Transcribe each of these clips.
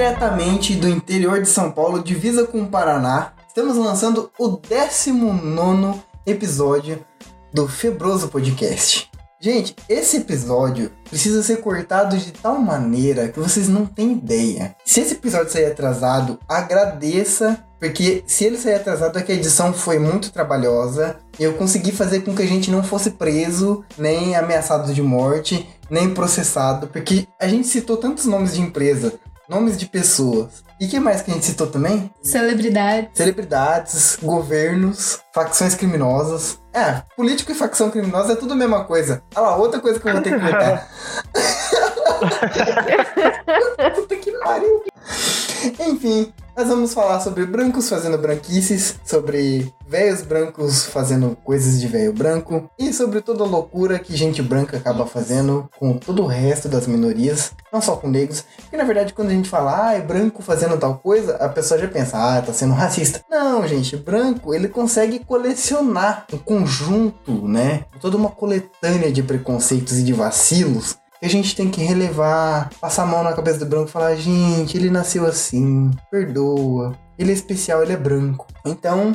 diretamente do interior de São Paulo, divisa com o Paraná. Estamos lançando o 19 episódio do Febroso Podcast. Gente, esse episódio precisa ser cortado de tal maneira que vocês não têm ideia. Se esse episódio sair atrasado, agradeça, porque se ele sair atrasado é que a edição foi muito trabalhosa. Eu consegui fazer com que a gente não fosse preso, nem ameaçado de morte, nem processado, porque a gente citou tantos nomes de empresa, nomes de pessoas. E que mais que a gente citou também? Celebridades. Celebridades, governos, facções criminosas. É, político e facção criminosa é tudo a mesma coisa. Olha lá, outra coisa que eu vou ter que cortar. Puta que pariu. Enfim, nós vamos falar sobre brancos fazendo branquices, sobre velhos brancos fazendo coisas de velho branco e sobre toda a loucura que gente branca acaba fazendo com todo o resto das minorias, não só com negros. Porque na verdade, quando a gente fala, ah, é branco fazendo tal coisa, a pessoa já pensa, ah, tá sendo racista. Não, gente, branco ele consegue colecionar um conjunto, né? Toda uma coletânea de preconceitos e de vacilos que a gente tem que relevar, passar a mão na cabeça do branco e falar: gente, ele nasceu assim, perdoa, ele é especial, ele é branco. Então,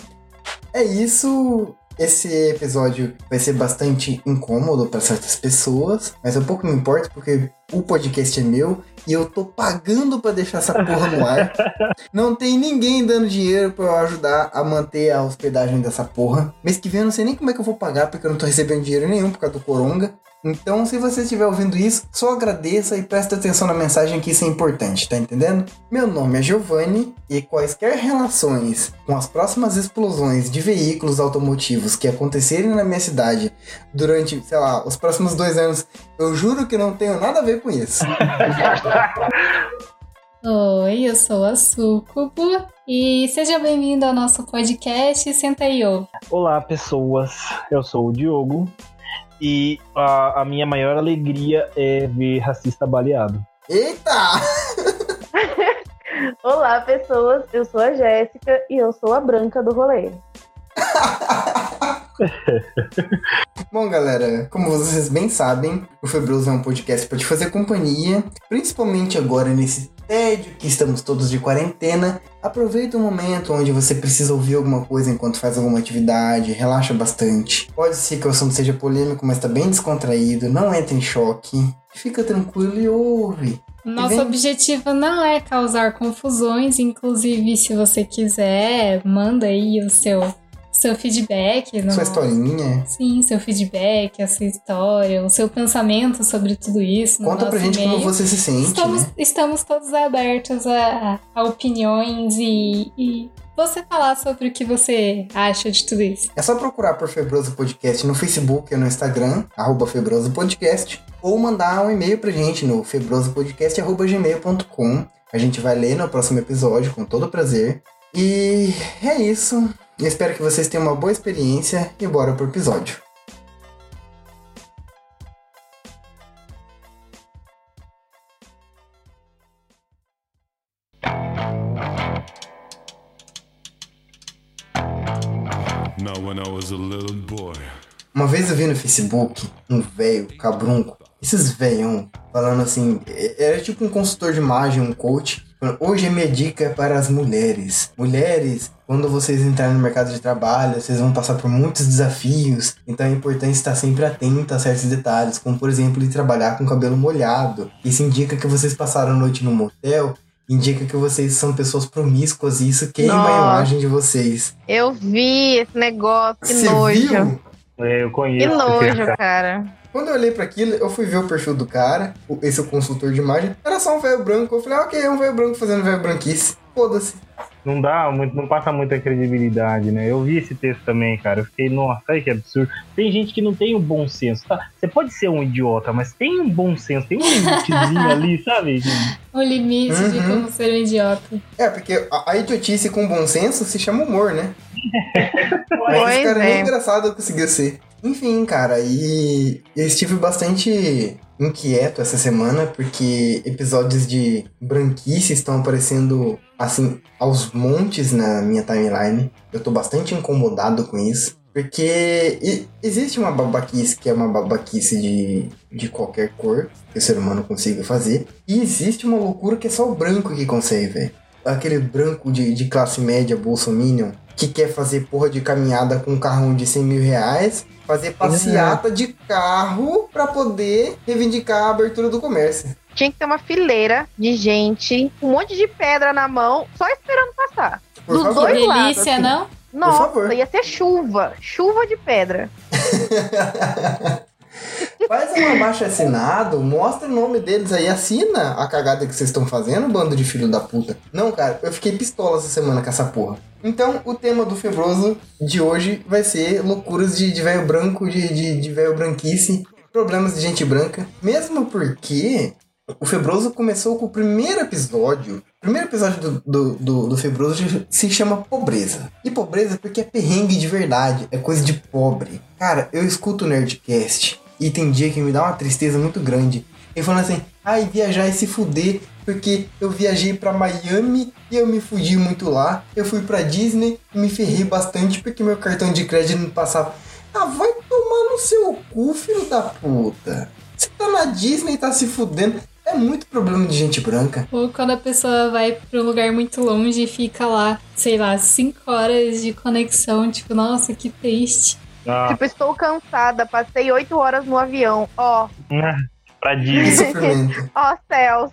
é isso. Esse episódio vai ser bastante incômodo para certas pessoas, mas um pouco me importa porque o podcast é meu e eu tô pagando para deixar essa porra no ar. Não tem ninguém dando dinheiro para eu ajudar a manter a hospedagem dessa porra. Mês que vem eu não sei nem como é que eu vou pagar porque eu não tô recebendo dinheiro nenhum por causa do Coronga. Então, se você estiver ouvindo isso, só agradeça e preste atenção na mensagem que isso é importante, tá entendendo? Meu nome é Giovanni e quaisquer relações com as próximas explosões de veículos automotivos que acontecerem na minha cidade durante, sei lá, os próximos dois anos, eu juro que não tenho nada a ver com isso. Oi, eu sou a Sucubo e seja bem-vindo ao nosso podcast Senta aí, ô. Olá, pessoas. Eu sou o Diogo e a, a minha maior alegria é ver racista baleado. Eita! Olá, pessoas. Eu sou a Jéssica e eu sou a branca do rolê. Bom, galera, como vocês bem sabem, o Febroso é um podcast para te fazer companhia, principalmente agora nesse tédio que estamos todos de quarentena. Aproveita um momento onde você precisa ouvir alguma coisa enquanto faz alguma atividade, relaxa bastante. Pode ser que o assunto seja polêmico, mas tá bem descontraído, não entra em choque. Fica tranquilo e ouve. Nosso objetivo não é causar confusões, inclusive se você quiser, manda aí o seu seu feedback. No... Sua historinha. Sim, seu feedback, a sua história, o seu pensamento sobre tudo isso. Conta pra gente como você se sente. Estamos, né? estamos todos abertos a, a opiniões e, e você falar sobre o que você acha de tudo isso. É só procurar por Febroso Podcast no Facebook ou no Instagram, arroba Febroso Podcast, ou mandar um e-mail pra gente no febrosopodcast.gmail.com. A gente vai ler no próximo episódio com todo prazer. E é isso. Eu espero que vocês tenham uma boa experiência e bora pro episódio. Uma vez eu vi no Facebook um velho cabrunco, esses velhão, falando assim, era tipo um consultor de imagem, um coach. Hoje a minha dica é para as mulheres. Mulheres, quando vocês entrarem no mercado de trabalho, vocês vão passar por muitos desafios, então é importante estar sempre atento a certos detalhes, como por exemplo, de trabalhar com cabelo molhado. Isso indica que vocês passaram a noite no motel indica que vocês são pessoas promíscuas e isso queima Nossa. a imagem de vocês. Eu vi esse negócio, que Você nojo. Viu? É, eu conheço. Que nojo, cara. Quando eu olhei para aquilo, eu fui ver o perfil do cara, esse consultor de imagem, era só um velho branco. Eu falei, ah, ok, é um velho branco fazendo velho branquice. Foda-se não dá, não passa muita credibilidade, né? Eu vi esse texto também, cara. Eu fiquei, nossa, que absurdo. Tem gente que não tem o um bom senso. Tá? Você pode ser um idiota, mas tem um bom senso, tem um limitezinho ali, sabe? O limite uhum. de como ser um idiota. É, porque a, a idiotice com bom senso se chama humor, né? mas esse cara é. nem engraçado conseguiu ser. Enfim, cara, e eu estive bastante inquieto essa semana porque episódios de branquice estão aparecendo assim aos montes na minha timeline. Eu tô bastante incomodado com isso. Porque existe uma babaquice que é uma babaquice de, de qualquer cor que o ser humano consiga fazer. E existe uma loucura que é só o branco que consegue, velho. Aquele branco de, de classe média, bolsominion, que quer fazer porra de caminhada com um carrão de 100 mil reais, fazer passeata de carro pra poder reivindicar a abertura do comércio. Tinha que ter uma fileira de gente, um monte de pedra na mão, só esperando passar. Por Dos favor. dois Delícia, lados, assim. não? Nossa, favor. ia ser chuva. Chuva de pedra. Faz um abaixo assinado, mostra o nome deles aí, assina a cagada que vocês estão fazendo, bando de filho da puta. Não, cara, eu fiquei pistola essa semana com essa porra. Então, o tema do Febroso de hoje vai ser loucuras de de velho branco, de, de, de velho branquice, problemas de gente branca. Mesmo porque o Febroso começou com o primeiro episódio. O primeiro episódio do, do, do, do Febroso se chama Pobreza. E pobreza porque é perrengue de verdade, é coisa de pobre. Cara, eu escuto o Nerdcast e tem dia que me dá uma tristeza muito grande. Ele falando assim, ai, viajar e se fuder, porque eu viajei pra Miami e eu me fudi muito lá. Eu fui pra Disney e me ferrei bastante porque meu cartão de crédito não passava. Ah, vai tomar no seu cu, filho da puta. Você tá na Disney e tá se fudendo. É muito problema de gente branca. Ou quando a pessoa vai pra um lugar muito longe e fica lá, sei lá, 5 horas de conexão, tipo, nossa, que triste. Ah, Tipo, estou cansada, passei oito horas no avião. Ó, pra Que Disney. ó céus.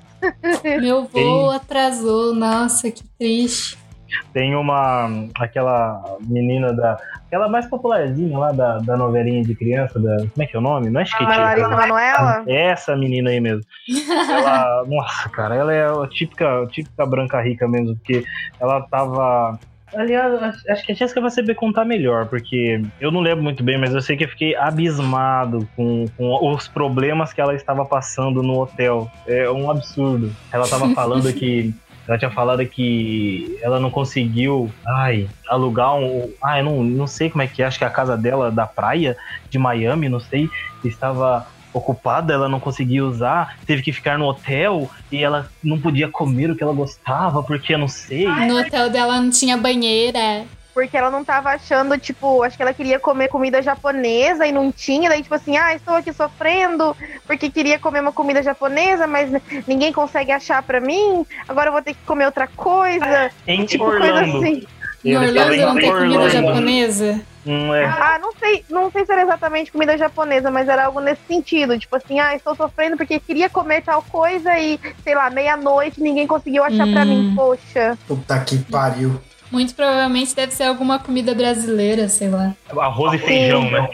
Meu voo atrasou, nossa, que triste. Tem uma. aquela menina da. Aquela mais popularzinha lá da, da novelinha de criança, da. Como é que é o nome? Não é A Chiquitita. Larissa Manoela. É essa menina aí mesmo. Ela, nossa, cara, ela é a típica, típica branca rica mesmo, porque ela tava. Aliás, acho- que a Jéssica vai saber contar melhor, porque eu não lembro muito bem, mas eu sei que eu fiquei abismado com, com os problemas que ela estava passando no hotel. É um absurdo. Ela tava falando que. Ela tinha falado que ela não conseguiu, ai, alugar um. Ai, não, não sei como é que é, acho que a casa dela da praia de Miami, não sei, estava ocupada, ela não conseguia usar, teve que ficar no hotel e ela não podia comer o que ela gostava, porque eu não sei. No hotel dela não tinha banheira. Porque ela não tava achando, tipo, acho que ela queria comer comida japonesa e não tinha. Daí, tipo assim, ah, estou aqui sofrendo porque queria comer uma comida japonesa, mas ninguém consegue achar pra mim. Agora eu vou ter que comer outra coisa. Em Tipo, Orlando. coisa assim. Em Ele Orlando não tem comida Orlando. japonesa? Hum, é. Ah, não sei, não sei se era exatamente comida japonesa, mas era algo nesse sentido. Tipo assim, ah, estou sofrendo porque queria comer tal coisa e, sei lá, meia-noite ninguém conseguiu achar pra Hum. mim. Poxa. Puta que pariu. Muito provavelmente deve ser alguma comida brasileira, sei lá. Arroz e feijão, né?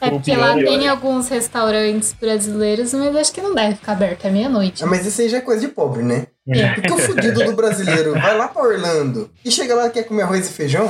É O porque lá é- tem alguns restaurantes brasileiros, mas acho que não deve ficar aberto à meia-noite. Ah, Mas isso aí já é coisa de pobre, né? É. Porque o fudido do brasileiro vai lá pra Orlando e chega lá e quer comer arroz e feijão?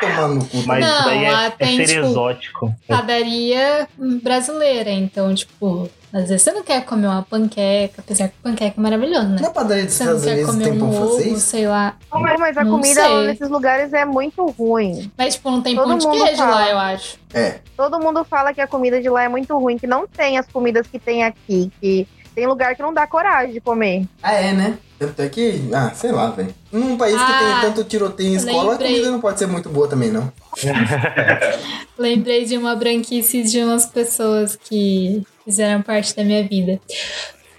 Tomando cu. Mas Não, isso daí é, tem, é ser tipo, exótico. Padaria brasileira, então, tipo, às vezes você não quer comer uma panqueca, apesar que panqueca é maravilhoso, né? Na padaria dos Você não Estados quer Unidos comer pão um ovo, francês? sei lá. Pô, mas a Não comida sei. nesses lugares é muito ruim. Mas, tipo, não tem Todo pão de mundo queijo fala. lá, eu acho. É. Todo mundo fala que a comida de lá é muito ruim, que não tem as comidas que tem aqui, que tem lugar que não dá coragem de comer. Ah, é, né? Tanto é que, ah, sei lá, velho. Num país que Ah, tem tanto tiroteio em escola, lembrei. a comida não pode ser muito boa também, não. Lembrei de uma branquice de umas pessoas que fizeram parte da minha vida.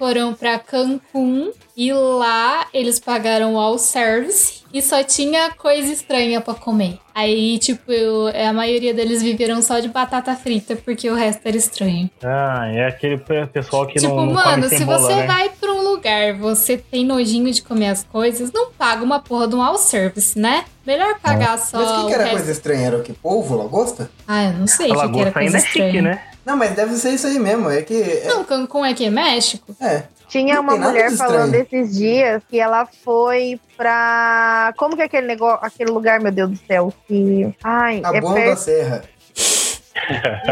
Foram pra Cancún e lá eles pagaram all service e só tinha coisa estranha pra comer. Aí, tipo, eu- a maioria deles viveram só de batata frita porque o resto era estranho. Ah, é aquele pe- pessoal que tipo, não, não mano, come se cebola, você né? vai pra um lugar, você tem nojinho de comer as coisas, não paga uma porra de um all service, né? Melhor pagar só Mas o que, que era resto. coisa estranha? Era o que? Polvo, lagosta? Ah, eu não sei A que, que era lagosta coisa ainda é estranha. chique, né? Não, mas deve ser isso aí mesmo. É que. É. Não, Cancún é que é México? é. Tinha uma mulher falando esses dias que ela foi pra. Como que é aquele negócio, aquele lugar, meu Deus do céu? Que. Ai, A é bomba da perto. serra.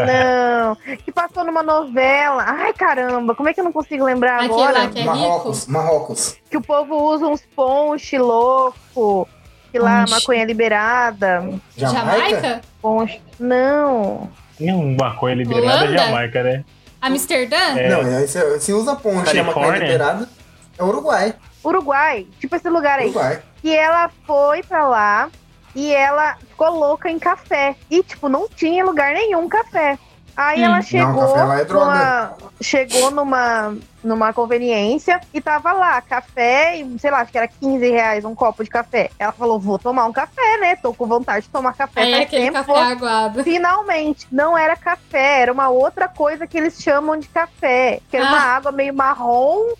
Não. Que passou numa novela. Ai, caramba, como é que eu não consigo lembrar Aquele agora? lá que é rico? Marrocos, Marrocos. Que o povo usa uns ponche louco. Que lá Ponche. maconha é liberada. Jamaica? Ponche. Não. Tem uma maconha liberada Holanda? Jamaica, né? Amsterdã? É. Não, se, se usa ponte e a maconha Califórnia? liberada, é Uruguai. Uruguai. Tipo esse lugar aí. Uruguai. que ela foi pra lá e ela ficou louca em café. E, tipo, não tinha lugar nenhum café. Aí Hum. ela Não, chegou, café lá é numa, chegou numa, numa conveniência e tava lá, café, e, sei lá, acho que era 15 reais um copo de café. Ela falou, vou tomar um café, né? Tô com vontade de tomar café Aí é faz aquele tempo. café vou aguado. Finalmente, não era café, era uma outra coisa que eles chamam de café, que era Ah. uma água meio marrom,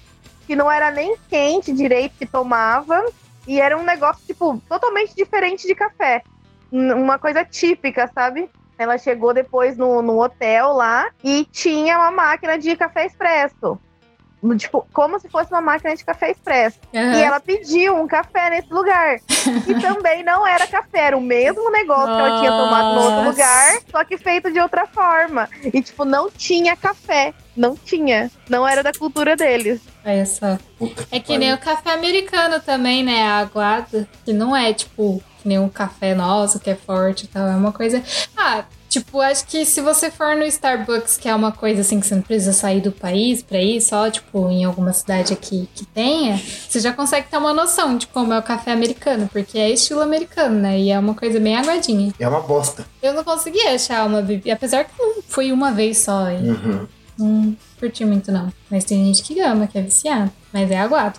que não era nem quente direito que tomava, e era um negócio, tipo, totalmente diferente de café. Uma coisa típica, sabe? Ela chegou depois no, no hotel lá e tinha uma máquina de café expresso. No- Tipo, como se fosse uma máquina de café expresso. Aham. E ela pediu um café nesse lugar. E também não era café, era o mesmo negócio que ela tinha tomado no outro Nossa. lugar, só que feito de outra forma. E, tipo, não tinha café. Não tinha. Não era da cultura deles. Olha só. É que nem o café americano também, né? Aguado. Que não é, tipo, que nem um café nosso, que é forte e tal. É uma coisa. Ah, tipo, acho que se você for no Starbucks, que é uma coisa assim que você não precisa sair do país pra ir, só, tipo, em alguma cidade aqui que tenha, você já consegue ter uma noção de como é o café americano, porque é estilo americano, né? E é uma coisa bem aguadinha. É uma bosta. Eu não consegui achar uma bebida, apesar que fui uma vez só. E Uhum. não curti muito, não. Mas tem gente que ama, que é viciado. Mas é aguado.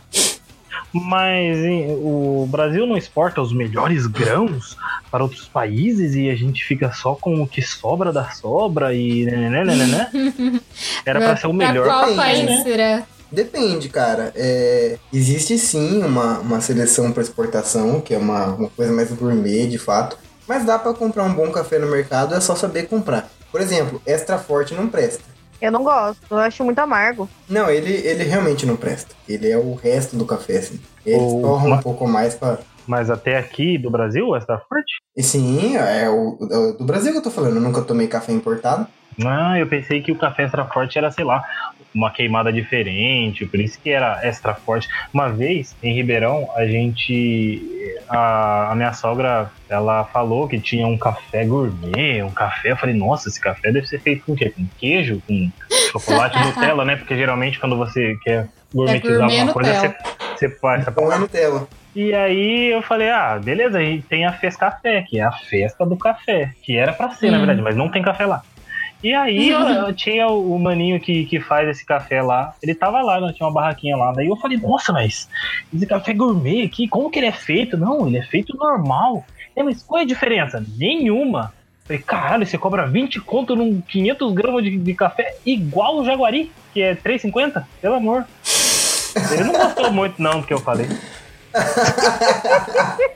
Mas o Brasil não exporta os melhores grãos para outros países e a gente fica só com o que sobra da sobra e. né, né, né, né, né? Era pra ser o melhor. Pra qual país, país né? será? Depende, cara. É, existe sim uma, uma seleção para exportação, que é uma, uma coisa mais gourmet, de fato. Mas dá pra comprar um bom café no mercado, é só saber comprar. Por exemplo, extra forte não presta. Eu não gosto. Eu acho muito amargo. Não, ele, ele realmente não presta. Ele é o resto do café, assim. Eles Ou torram uma- um pouco mais pra. Mas até aqui do Brasil, essa forte? E sim, é o, o do Brasil que eu tô falando. Eu nunca tomei café importado. Ah, eu pensei que o café extra forte era, sei lá, uma queimada diferente, por isso que era extra forte. Uma vez, em Ribeirão, a gente. A, a minha sogra, ela falou que tinha um café gourmet, um café. Eu falei, nossa, esse café deve ser feito com o quê? Com queijo, com chocolate Nutella, né? Porque geralmente quando você quer gourmetizar gourmet alguma coisa, você, você faz essa Pão é Nutella. e aí eu falei, ah, beleza, aí tem a Fez Café, que é a festa do café, que era pra ser, na Hum. verdade, mas não tem café lá. E aí eu, eu tinha o, o maninho que, que faz esse café lá, ele tava lá, né, tinha uma barraquinha lá. Daí eu falei, nossa, mas esse café gourmet aqui, como que ele é feito? Não, ele é feito normal. É, mas qual é a diferença? Nenhuma. Falei, caralho, você cobra 20 conto num 500 gramas de, de café igual o Jaguari, que é 3,50? Pelo amor. Ele não gostou muito não do que eu falei.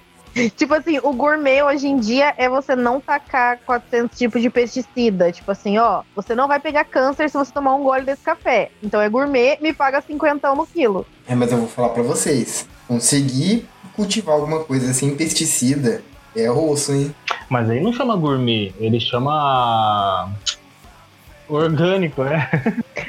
Tipo assim, o gourmet hoje em dia é você não tacar 400 tipos de pesticida. Tipo assim, ó, você não vai pegar câncer se você tomar um gole desse café. Então é gourmet, me paga 50 no quilo. É, mas eu vou falar pra vocês. Conseguir cultivar alguma coisa sem pesticida é osso, hein? Mas aí não chama gourmet, ele chama orgânico, né?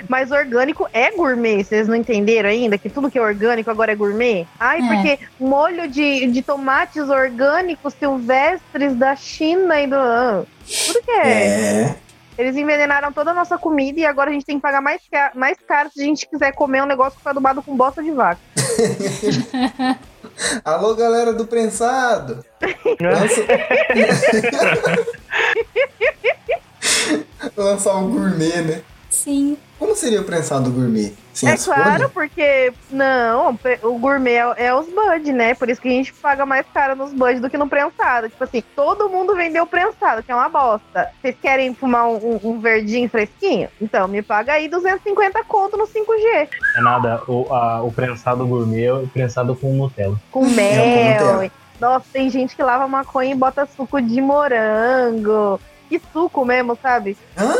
Mas orgânico é gourmet, vocês não entenderam ainda? Que tudo que é orgânico agora é gourmet? Ai, É. porque molho de, de tomates orgânicos silvestres da China e do. Tudo que é. É. Eles envenenaram toda a nossa comida e agora a gente tem que pagar mais, ca- mais caro se a gente quiser comer um negócio que foi adubado com bosta de vaca. Alô, galera do prensado! Lança... Lançar um gourmet, né? Sim. Como seria o prensado gourmet? Sem é claro, folhas? porque. Não, o gourmet é, é os bud, né? Por isso que a gente paga mais caro nos bud do que no prensado. Tipo assim, todo mundo vendeu prensado, que é uma bosta. Vocês querem fumar um, um- um verdinho fresquinho? Então, me paga aí 250 conto no 5G. É nada, o, a- o prensado gourmet é o prensado com Nutella. Com mel. Nossa, tem gente que lava maconha e bota suco de morango. Que suco mesmo, sabe? Hã?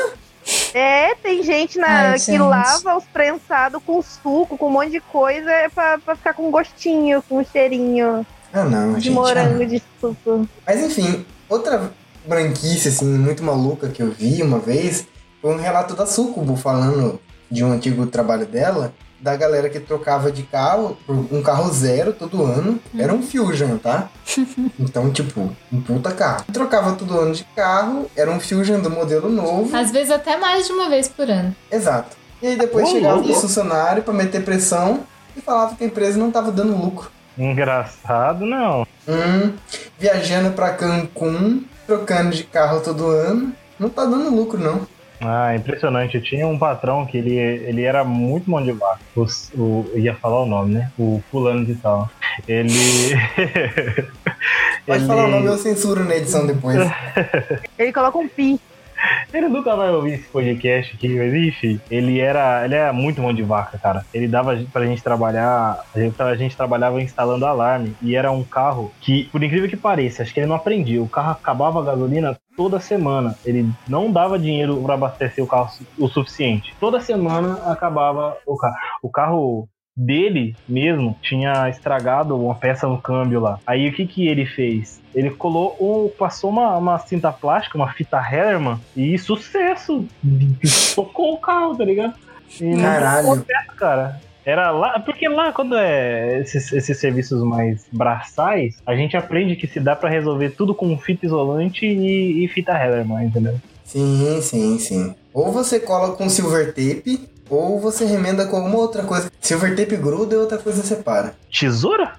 É, tem gente, na, Ai, que gente. lava os prensados com suco, com um monte de coisa, é pra, pra ficar com gostinho, com cheirinho Ah, não, de gente. morango, ah. de suco. Mas enfim, outra branquice, assim, muito maluca que eu vi uma vez foi um relato da Sucubo falando de um antigo trabalho dela, da galera que trocava de carro por um carro zero todo ano. Era um Fusion, tá? Então, tipo, um puta carro. Trocava todo ano de carro, era um Fusion do modelo novo. Às vezes até mais de uma vez por ano. Exato. E aí depois chegava louco. os funcionários pra meter pressão e falava que a empresa não tava dando lucro. Engraçado, não. Hum, viajando pra Cancún, trocando de carro todo ano. Não tá dando lucro, não. Ah, impressionante. Eu tinha um patrão que ele, ele era muito mão de vaca. O, o, ia falar o nome, né? O fulano de tal. Ele. Pode ele... falar o nome, eu censuro na edição depois. Ele coloca um pi. Ele nunca vai ouvir esse podcast aqui, mas enfim. Ele era, ele era muito mão de vaca, cara. Ele dava pra gente trabalhar. A gente, a gente trabalhava instalando alarme. E era um carro que, por incrível que pareça, acho que ele não aprendia. O carro acabava a gasolina toda semana. Ele não dava dinheiro para abastecer o carro o suficiente. Toda semana acabava o carro. O carro dele mesmo tinha estragado uma peça no câmbio lá. Aí o que que ele fez? Ele colou, ou passou uma, uma cinta plástica, uma fita Herman, e sucesso! Tocou o carro, tá ligado? E não Caralho. tocou certo, cara. Era lá, porque lá quando é esses, esses serviços mais braçais, a gente aprende que se dá pra resolver tudo com fita isolante e, e fita Hellerman, entendeu? Sim, sim, sim. Ou você cola com silver tape, ou você remenda com alguma outra coisa. Silver tape gruda e outra coisa separa. Tesoura?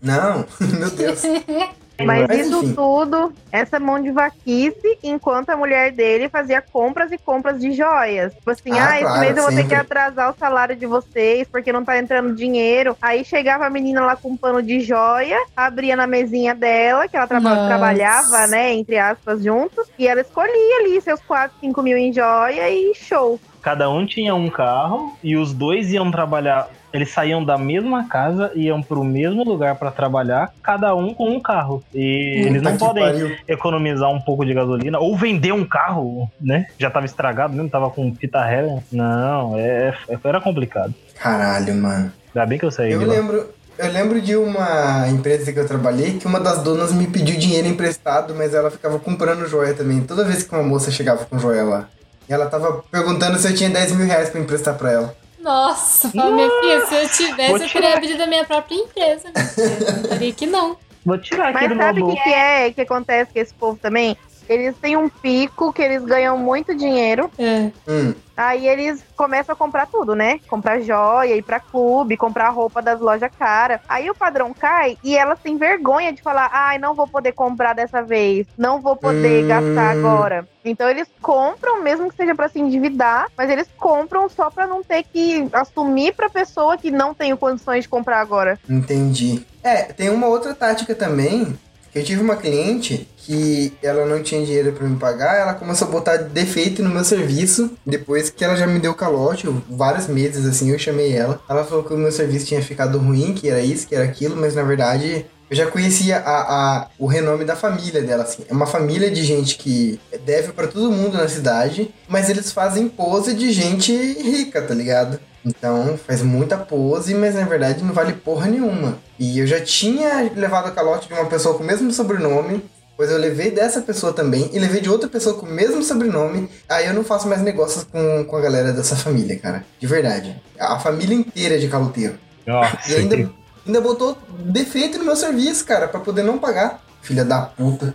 Não, meu Deus. Mas, Mas, isso enfim. tudo, essa mão de vaquice, enquanto a mulher dele fazia compras e compras de joias. Tipo assim, Ah, ah, esse claro, mês eu vou ter que atrasar o salário de vocês, porque não tá entrando dinheiro. Aí chegava a menina lá com um pano de joia, abria na mesinha dela, que ela traba- trabalhava, né, entre aspas, juntos, e ela escolhia ali seus 4, 5 mil em joia e show. Cada um tinha um carro e os dois iam trabalhar. Eles saíam da mesma casa, iam pro mesmo lugar pra trabalhar, cada um com um carro. E eles não podem pariu. economizar um pouco de gasolina ou vender um carro, né? Já tava estragado mesmo, tava com fita Helen. Não, é, é- era complicado. Caralho, mano. Ainda bem que eu saí Eu de lá. lembro, eu lembro de uma empresa que eu trabalhei que uma das donas me pediu dinheiro emprestado, mas ela ficava comprando joia também. Toda vez que uma moça chegava com joia lá. E ela tava perguntando se eu tinha 10 mil reais pra emprestar pra ela. Nossa, minha filha, se eu tivesse, eu teria abrido a minha própria empresa. Eu faria que não. Vou tirar aqui Mas do sabe o que, que é que acontece com esse povo também? Eles têm um pico que eles ganham muito dinheiro. É. Hum, Aí eles começam a comprar tudo, né? Comprar joia, ir pra clube, comprar roupa das lojas cara. Aí o padrão cai e elas têm vergonha de falar: ai, não vou poder comprar dessa vez, não vou poder Hum. gastar agora. Então eles compram, mesmo que seja pra se endividar, mas eles compram só pra não ter que assumir pra pessoa que não tem condições de comprar agora. entendi. É, tem uma outra tática também. Eu tive uma cliente que ela não tinha dinheiro pra me pagar, ela começou a botar defeito no meu serviço. Depois que ela já me deu calote, eu- vários meses assim, eu chamei ela. Ela falou que o meu serviço tinha ficado ruim, que era isso, que era aquilo, mas na verdade eu já conhecia a, a- o renome da família dela, assim. É uma família de gente que deve pra todo mundo na cidade, mas eles fazem pose de gente rica, tá ligado? Então faz muita pose, mas na verdade não vale porra nenhuma. E eu já tinha levado a calote de uma pessoa com o mesmo sobrenome, pois eu levei dessa pessoa também, e levei de outra pessoa com o mesmo sobrenome. Aí eu não faço mais negócios com, com a galera dessa família, cara. De verdade. A família inteira é de caloteiro. Nossa, E ainda, ainda botou defeito no meu serviço, cara, pra poder não pagar. Filha da puta.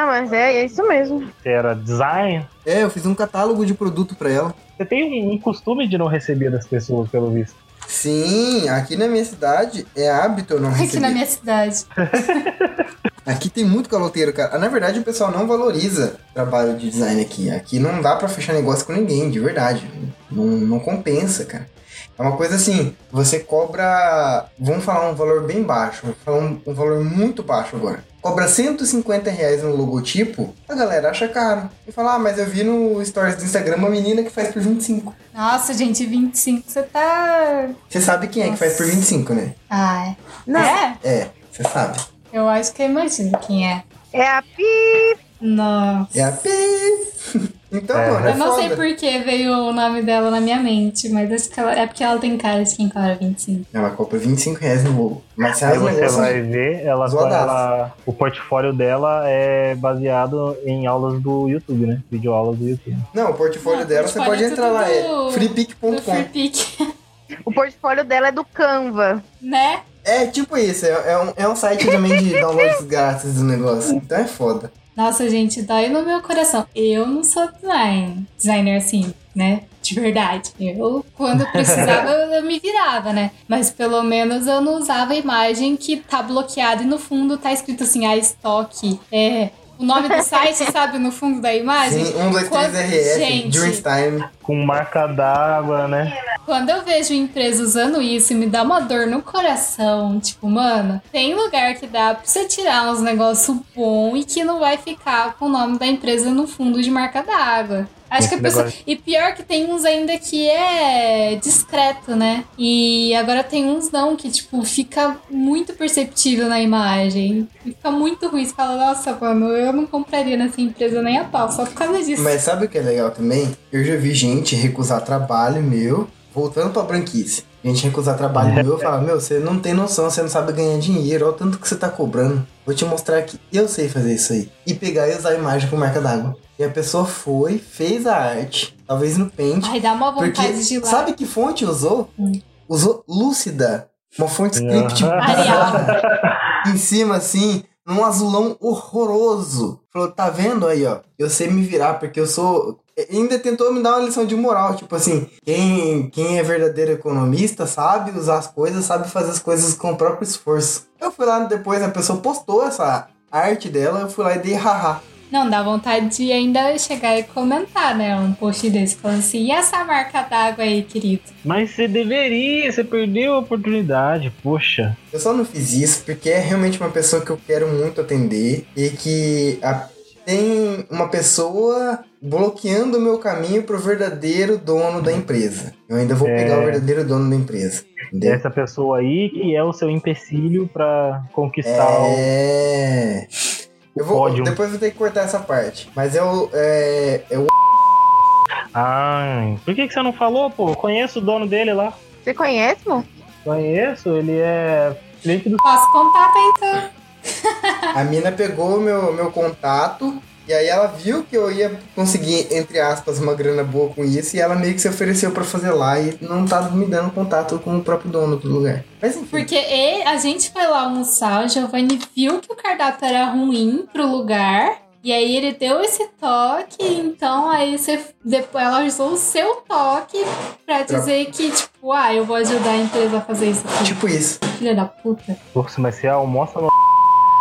Ah, mas é, é isso mesmo. era design. É, eu fiz um catálogo de produto pra ela. Você tem um, um costume de não receber das pessoas, pelo visto. Sim, aqui na minha cidade é hábito eu não receber. Aqui na minha cidade. Aqui tem muito caloteiro, cara. Na verdade, o pessoal não valoriza o trabalho de design aqui. Aqui não dá pra fechar negócio com ninguém, de verdade. Não, não compensa, cara. É uma coisa assim, você cobra. Vamos falar um valor bem baixo. Vou falar um, um valor muito baixo agora. Cobra 150 reais no logotipo, a galera acha caro. E fala, ah, mas eu vi no stories do Instagram uma menina que faz por 25. Nossa, gente, 25, você tá. Você sabe quem é que faz por 25, né? Ai. Não. É? É, você sabe. Eu acho que eu imagino quem é. É a pi. Nossa. É a Pi. Então, É. mano, é Eu não sei por que veio o nome dela na minha mente, mas acho que ela, é porque ela tem cara de quem cobra 25. Ela compra 25 reais no logo. Mas Aí um você vai ver, ela, ela- o portfólio dela é baseado em aulas do YouTube, né? Videoaulas do YouTube. Não, o portfólio Não, o dela, você portfólio pode é entrar lá, do- é Do freepic.com. Free Pick, O portfólio dela é do Canva. né? É tipo isso, é, é um, é um site também de downloads grátis do negócio. Então é foda. Nossa, gente, dói no meu coração. Eu não sou design, designer assim, né? de verdade. Eu, quando precisava, eu me virava, né? Mas pelo menos eu não usava a imagem que tá bloqueada e no fundo tá escrito assim, a estoque. É, o nome do site, sabe, no fundo da imagem. Sim, 1, 2, 3 Quando- RS, Time. Com marca d'água, né? Quando eu vejo empresa usando isso, me dá uma dor no coração. Tipo, mano, tem lugar que dá pra você tirar uns negócios bom e que não vai ficar com o nome da empresa no fundo de marca d'água. Acho que a pessoa. E pior que tem uns ainda que é discreto, né? E agora tem uns não, que, tipo, fica muito perceptível na imagem. E fica muito ruim. Você fala, nossa, mano, eu não compraria nessa empresa nem a pau, só por causa disso. Mas sabe o que é legal também? Eu já vi gente recusar trabalho meu, voltando pra branquice. Gente recusar trabalho meu e falar, meu, você não tem noção, você não sabe ganhar dinheiro, olha o tanto que você tá cobrando. Vou te mostrar que eu sei fazer isso aí. E pegar e usar a imagem com marca d'água. E a pessoa foi, fez a arte, talvez no Paint. Ai, dá uma vontade Porque, de ir lá. sabe que fonte usou? Hum. Usou Lúcida. Uma fonte script bizarra. em cima, assim, num azulão horroroso. Falou, tá vendo aí, ó? Eu sei me virar, porque eu sou. Ainda tentou me dar uma lição de moral, tipo assim, quem, quem é verdadeiro economista sabe usar as coisas, sabe fazer as coisas com o próprio esforço. Eu fui lá depois, a pessoa postou essa arte dela, eu fui lá e dei haha. Não, dá vontade de ainda chegar e comentar, né? Um post desse, falando assim, e essa marca d'água aí, querido? Mas você deveria, você perdeu a oportunidade, poxa. Eu só não fiz isso porque é realmente uma pessoa que eu quero muito atender e que a- tem uma pessoa bloqueando o meu caminho pro verdadeiro dono da empresa. Eu ainda vou É. pegar o verdadeiro dono da empresa. Entendeu? Essa pessoa aí que é o seu empecilho pra conquistar o. É. Eu vou, pódio. depois eu vou ter que cortar essa parte. Mas eu. É, eu Ai, por que, que você não falou, pô? Eu Conheço o dono dele lá. Você conhece, mo? Conheço, ele é cliente do. Posso contar, então? A mina pegou meu, meu contato e aí ela viu que eu ia conseguir, entre aspas, uma grana boa com isso e ela meio que se ofereceu pra fazer lá e não tava me dando contato com o próprio dono do lugar. Mas enfim. Porque e- a gente foi lá almoçar, o Giovanni viu que o cardápio era ruim pro lugar. E aí ele deu esse toque, então aí você depois ela usou o seu toque pra dizer que, tipo, ah, eu vou ajudar a empresa a fazer isso aqui. Tipo isso. Filha da puta. Poxa, mas você almoça no.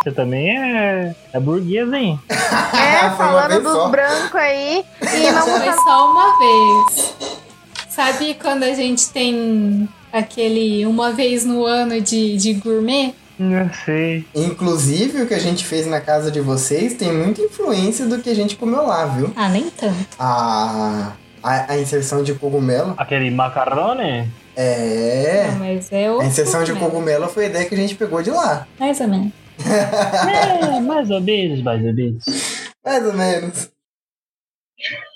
Você também é, é burguês, hein? É, falando dos só. brancos aí. E não Foi só uma vez. Sabe quando a gente tem aquele uma vez no ano de, de gourmet? Não sei. Inclusive, o que a gente fez na casa de vocês tem muita influência do que a gente comeu lá, viu? Ah, nem tanto. A, a, a inserção de cogumelo. Aquele macarrone? É. Não, mas é o. A inserção de cogumelo foi a ideia que a gente pegou de lá. Mais ou menos. É, mais ou menos, mais ou menos. Mais ou menos.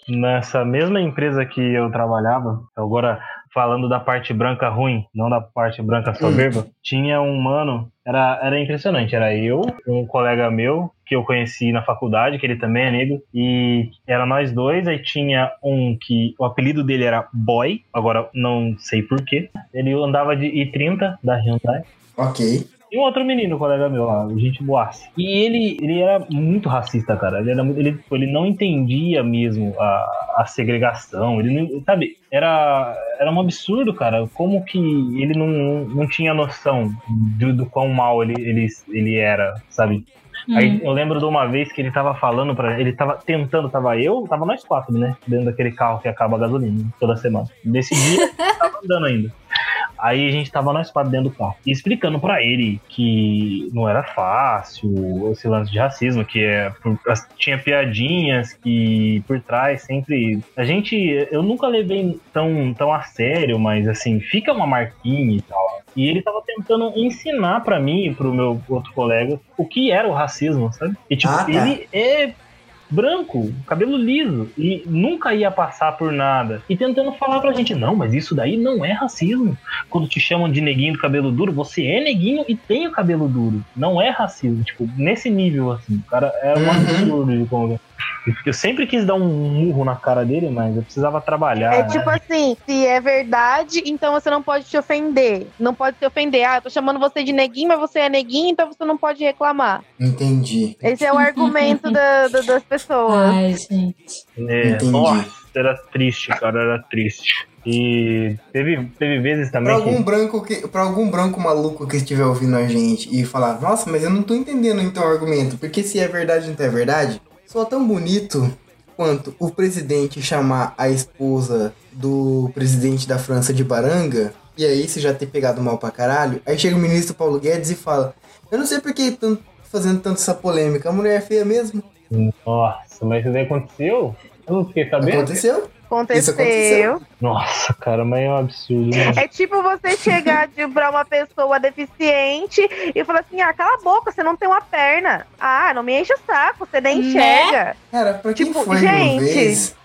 Nessa mesma empresa que eu trabalhava, agora falando da parte branca ruim, não da parte branca soberba, tinha um mano, era, era impressionante, era eu, um colega meu, que eu conheci na faculdade, que ele também é negro, e era nós dois, aí tinha um que o apelido dele era Boy, agora não sei porquê, ele andava de I-30 da Hyundai, Ok. E um outro menino, colega meu lá, gente boasse. E ele, ele era muito racista, cara. Ele, era, ele, ele não entendia mesmo a, a segregação. Ele não, sabe, era, era um absurdo, cara. Como que ele não, não tinha noção do, do quão mal ele, ele, ele era, sabe? Aí eu lembro de uma vez que ele tava falando pra. Ele tava tentando, tava eu, tava nós quatro, né? Dentro daquele carro que acaba a gasolina toda semana. Nesse dia, tava andando ainda. Aí a gente tava nós quatro dentro do carro. E explicando pra ele que não era fácil esse lance de racismo, que é, por- tinha piadinhas que por trás sempre. A gente. Eu nunca levei tão, tão a sério, mas assim, fica uma marquinha e tal. E ele tava tentando ensinar pra mim e pro meu outro colega o que era o racismo, sabe? E tipo, Ah, tá. ele é branco, cabelo liso, e nunca ia passar por nada. E tentando falar pra gente, não, mas isso daí não é racismo. Quando te chamam de neguinho do cabelo duro, você é neguinho e tem o cabelo duro. Não é racismo. Tipo, nesse nível, assim. O cara é um Uhum. absurdo de como. Eu sempre quis dar um murro na cara dele, mas eu precisava trabalhar. É né? tipo assim, se é verdade, então você não pode te ofender. Não pode se ofender. Ah, eu tô chamando você de neguinho, mas você é neguinho, então você não pode reclamar. Entendi. Esse é o argumento da- da- das pessoas. Ai, gente. É, Entendi. nossa. era triste, cara, era triste. E teve, teve vezes Pra também algum que. branco que. Pra algum branco maluco que estiver ouvindo a gente e falar, nossa, mas eu não tô entendendo então o argumento, porque se é verdade não é verdade, só tão bonito quanto o presidente chamar a esposa do presidente da França de baranga, e aí você já ter pegado mal pra caralho, aí chega o ministro Paulo Guedes e fala, eu não sei por que tão fazendo tanto essa polêmica, a mulher é feia mesmo. Nossa, mas isso daí aconteceu? Eu não fiquei sabendo. Aconteceu? Aconteceu. aconteceu. Nossa, cara, mas é um absurdo. Né? É tipo você chegar de, pra uma pessoa deficiente e falar assim: ah, cala a boca, você não tem uma perna. Ah, não me enche o saco, você nem Né? enxerga. Cara, pra quem Tipo, foi uma gente, vez...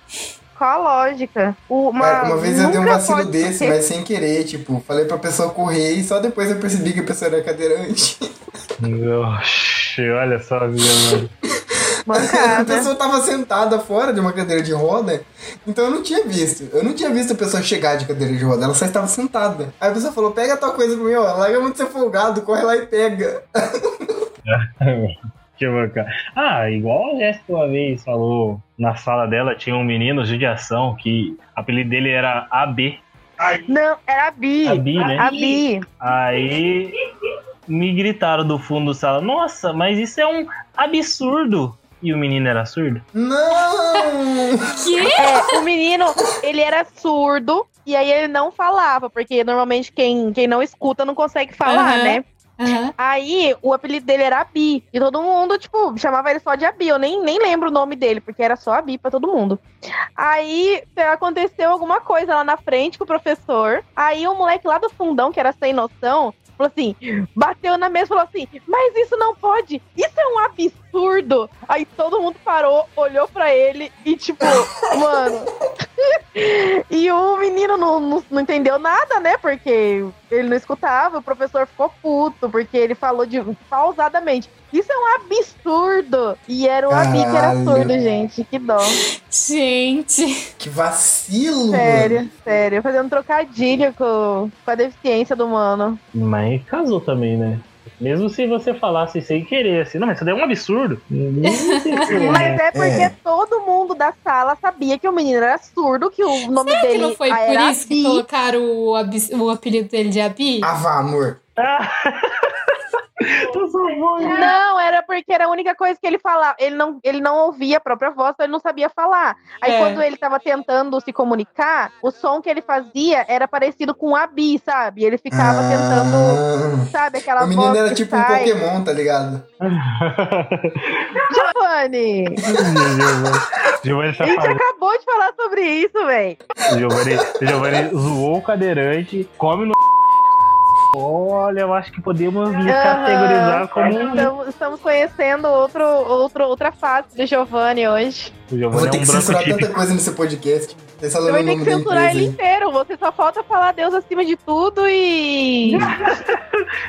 Qual a lógica? O- Uma, Cara, uma vez eu dei um vacilo desse, ser- mas sem querer, tipo, falei pra pessoa correr e só depois eu percebi que a pessoa era cadeirante. Oxe, olha só, mano. A Mancada. pessoa tava sentada fora de uma cadeira de roda, então eu não tinha visto. Eu não tinha visto a pessoa chegar de cadeira de roda, ela só estava sentada. Aí a pessoa falou: pega a tua coisa pra mim, ó, larga muito ser folgado, corre lá e pega. Que bacana. Ah, igual a Jéssica uma vez falou, na sala dela tinha um menino judiação que o apelido dele era AB. Não, era a Bi. A Bi, né? A Bi. Aí me gritaram do fundo da sala, nossa, mas isso é um absurdo. E o menino era surdo? Não! Que? É, o menino, ele era surdo e aí ele não falava, porque normalmente quem, quem não escuta não consegue falar, Aham. né? Aham. Aí o apelido dele era Abi. E todo mundo, tipo, chamava ele só de Abi. Eu nem, nem lembro o nome dele, porque era só Abi pra todo mundo. Aí aconteceu alguma coisa lá na frente com o professor. Aí o moleque lá do fundão, que era sem noção, falou assim: bateu na mesa e falou assim: Mas isso não pode! Isso é um absurdo! Aí todo mundo parou, olhou pra ele e, tipo, mano. E o menino não, não, não entendeu nada, né? Porque ele não escutava, o professor ficou puto, porque ele falou de pausadamente. Isso é um absurdo! E era o Abi que era Caralho. surdo, gente. Que dó. Gente. Que vacilo, mano. Sério, sério. Fazendo trocadilho com, com a deficiência do mano. Mas casou também, né? Mesmo se você falasse sem querer, assim, não, mas isso daí é um absurdo. Mas é porque É. todo mundo da sala sabia que o menino era surdo, que o nome Será dele que não foi ah, por isso que Abi. colocaram o, o apelido dele de Abi? Ah, vá, amor. Né? Não, era porque era a única coisa que ele falava. Ele não, ele não ouvia a própria voz, então ele não sabia falar. Aí É. quando ele tava tentando se comunicar, o som que ele fazia era parecido com Abi, sabe? Ele ficava tentando, Ah. sabe, aquela O menino voz era que tipo um sai. Pokémon, tá ligado? Giovanni! Giovanni, A gente acabou de falar sobre isso, velho. Giovanni, Giovanni zoou o cadeirante, come no. Olha, eu acho que podemos lhe categorizar como. Estamos, estamos conhecendo outro, outro, outra face do Giovanni hoje. O Eu Giovanni vou é ter um que censurar típico. tanta coisa nesse podcast. Você vai ter que censurar ele inteiro. Você só falta falar Deus acima de tudo e.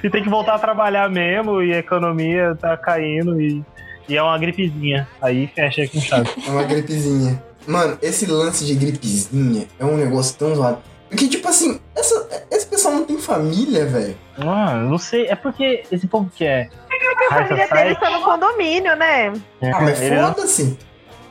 E tem que voltar a trabalhar mesmo, e a economia tá caindo, e, e é uma gripezinha. Aí fecha com chave. É uma gripezinha. Mano, esse lance de gripezinha é um negócio tão zoado. Porque, tipo assim, essa, esse pessoal não tem família, velho. Ah, não sei, é porque esse povo que é. A High família dele está no condomínio, né? Ah, mas foda-se.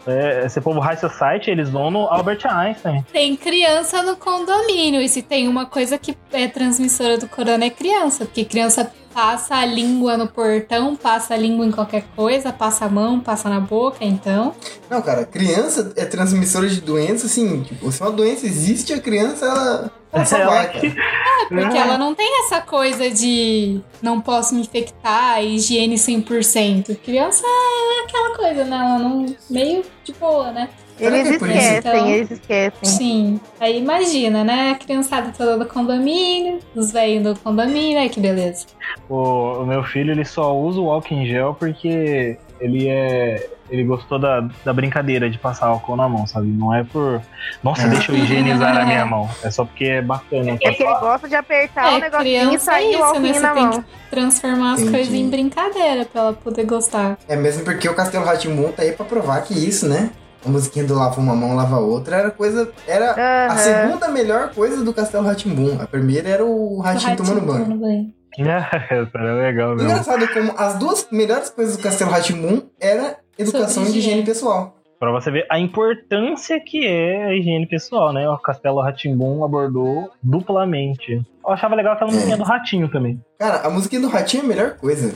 é, esse povo High Society, eles vão no Albert Einstein. Tem criança no condomínio. E se tem uma coisa que é transmissora do corona é criança. Porque criança passa a língua no portão, passa a língua em qualquer coisa, passa a mão, passa na boca, então. Não, cara, criança é transmissora de doença, assim, tipo, se uma doença existe, a criança, ela, ela só vai, cara. É, porque ela não tem essa coisa de não posso me infectar, higiene 100%. Criança é aquela coisa, né? Ela não. meio de boa, né? Eles é esquecem, então? eles esquecem. Sim. Aí imagina, né? A criançada toda do condomínio, os velhos do condomínio, ai que beleza. O, o meu filho ele só usa o álcool em gel porque ele é. Ele gostou da, da brincadeira de passar álcool na mão, sabe? Não é por. Nossa, Ah. deixa eu higienizar a minha mão. É só porque é bacana. É que ele gosta de apertar o É, negocinho e é sair o isso, né? Você na tem mão. que transformar as Entendi. coisas em brincadeira pra ela poder gostar. É mesmo porque o Castelo Ratimbun tá aí pra provar que isso, né? A musiquinha do lava uma mão, lava a outra era coisa. Era a Aham. segunda melhor coisa do Castelo Ratimbun. A primeira era o ratinho tomando banho. tomando banho. Essa era legal mesmo. Engraçado como as duas melhores coisas do Castelo Ratimbun era educação higiene higiene. pessoal. Pra você ver a importância que é a higiene pessoal, né? O Castelo Ratimbum abordou duplamente. Eu achava legal aquela musiquinha do ratinho também. Cara, a musiquinha do Ratinho é a melhor coisa.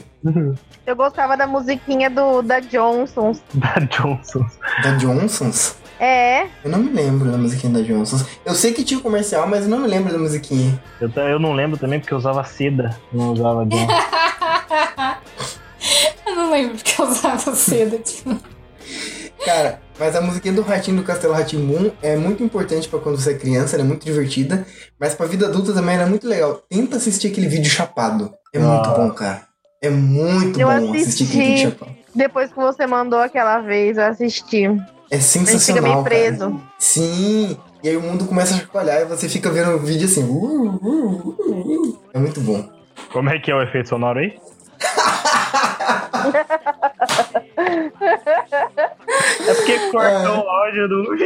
Eu gostava da musiquinha do, da Johnsons. da Johnson. Da Johnsons? É, Eu não me lembro da musiquinha da Johnsons. Eu sei que tinha o comercial, mas eu não me lembro da musiquinha. Eu, eu não lembro também porque eu usava seda, não usava Johnson. Eu não lembro porque eu usava seda. Tipo. Cara, mas a musiquinha do Ratinho do Castelo Ratimbum é muito importante pra quando você é criança, ela é muito divertida. Mas pra vida adulta também ela é muito legal. Tenta assistir aquele vídeo chapado. É muito Ah. bom, cara. É muito Eu bom assistir aquele assisti. vídeo chapado. depois que você mandou aquela vez, eu assisti. É A gente fica sensacional. meio cara. preso. Sim. E aí o mundo começa a chacoalhar e você fica vendo o vídeo assim. uh, uh, uh, uh. É muito bom. Como é que é o efeito sonoro aí? É porque cortou o áudio do.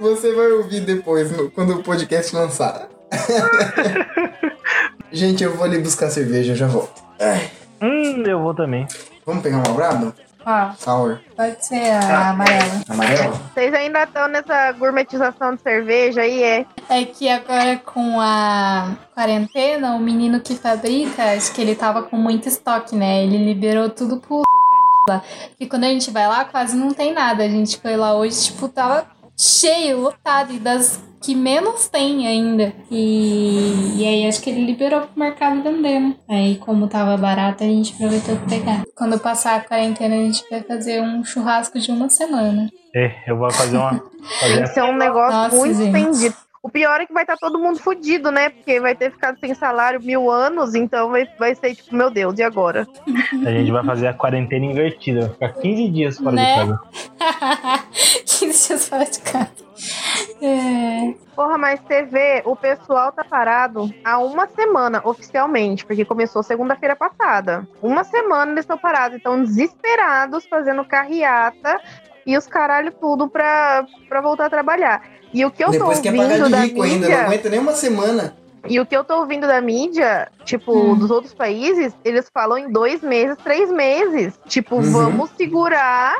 Você vai ouvir depois, quando o podcast lançar. Gente, eu vou ali buscar cerveja, eu já volto. Ai, hum, eu vou também. vamos pegar uma braba? Ó, Sour. pode ser a amarela. Amarela? Vocês ainda estão nessa gourmetização de cerveja aí, é? É que agora com a quarentena, o menino que fabrica, acho que ele tava com muito estoque, né? Ele liberou tudo pro lá. E quando a gente vai lá, quase não tem nada. A gente foi lá hoje, tipo, tava cheio, lotado. E das que menos tem ainda. E, e aí acho que ele liberou pro mercado vender, né? Aí como tava barato, a gente aproveitou pra pegar. Quando passar a quarentena, a gente vai fazer um churrasco de uma semana. É, eu vou fazer uma. Fazer que ser um negócio Nossa, muito gente. O pior é que vai estar todo mundo fudido, né? Porque vai ter ficado sem salário mil anos, então vai, vai ser tipo, meu Deus, e agora? a gente vai fazer a quarentena invertida. Vai ficar 15 dias fora Né? de casa. 15 dias fora de casa. É. Porra, mas você vê, o pessoal tá parado há uma semana, oficialmente, porque começou segunda-feira passada. Uma semana eles estão parados, estão desesperados, fazendo carreata e os caralho tudo pra, pra voltar a trabalhar. E o que eu Depois tô ouvindo pagar de da rico ainda, não mídia, aguenta nem uma semana. e o que eu tô ouvindo da mídia, tipo, Hum. dos outros países, eles falam em dois meses, três meses. Tipo, Uhum. vamos segurar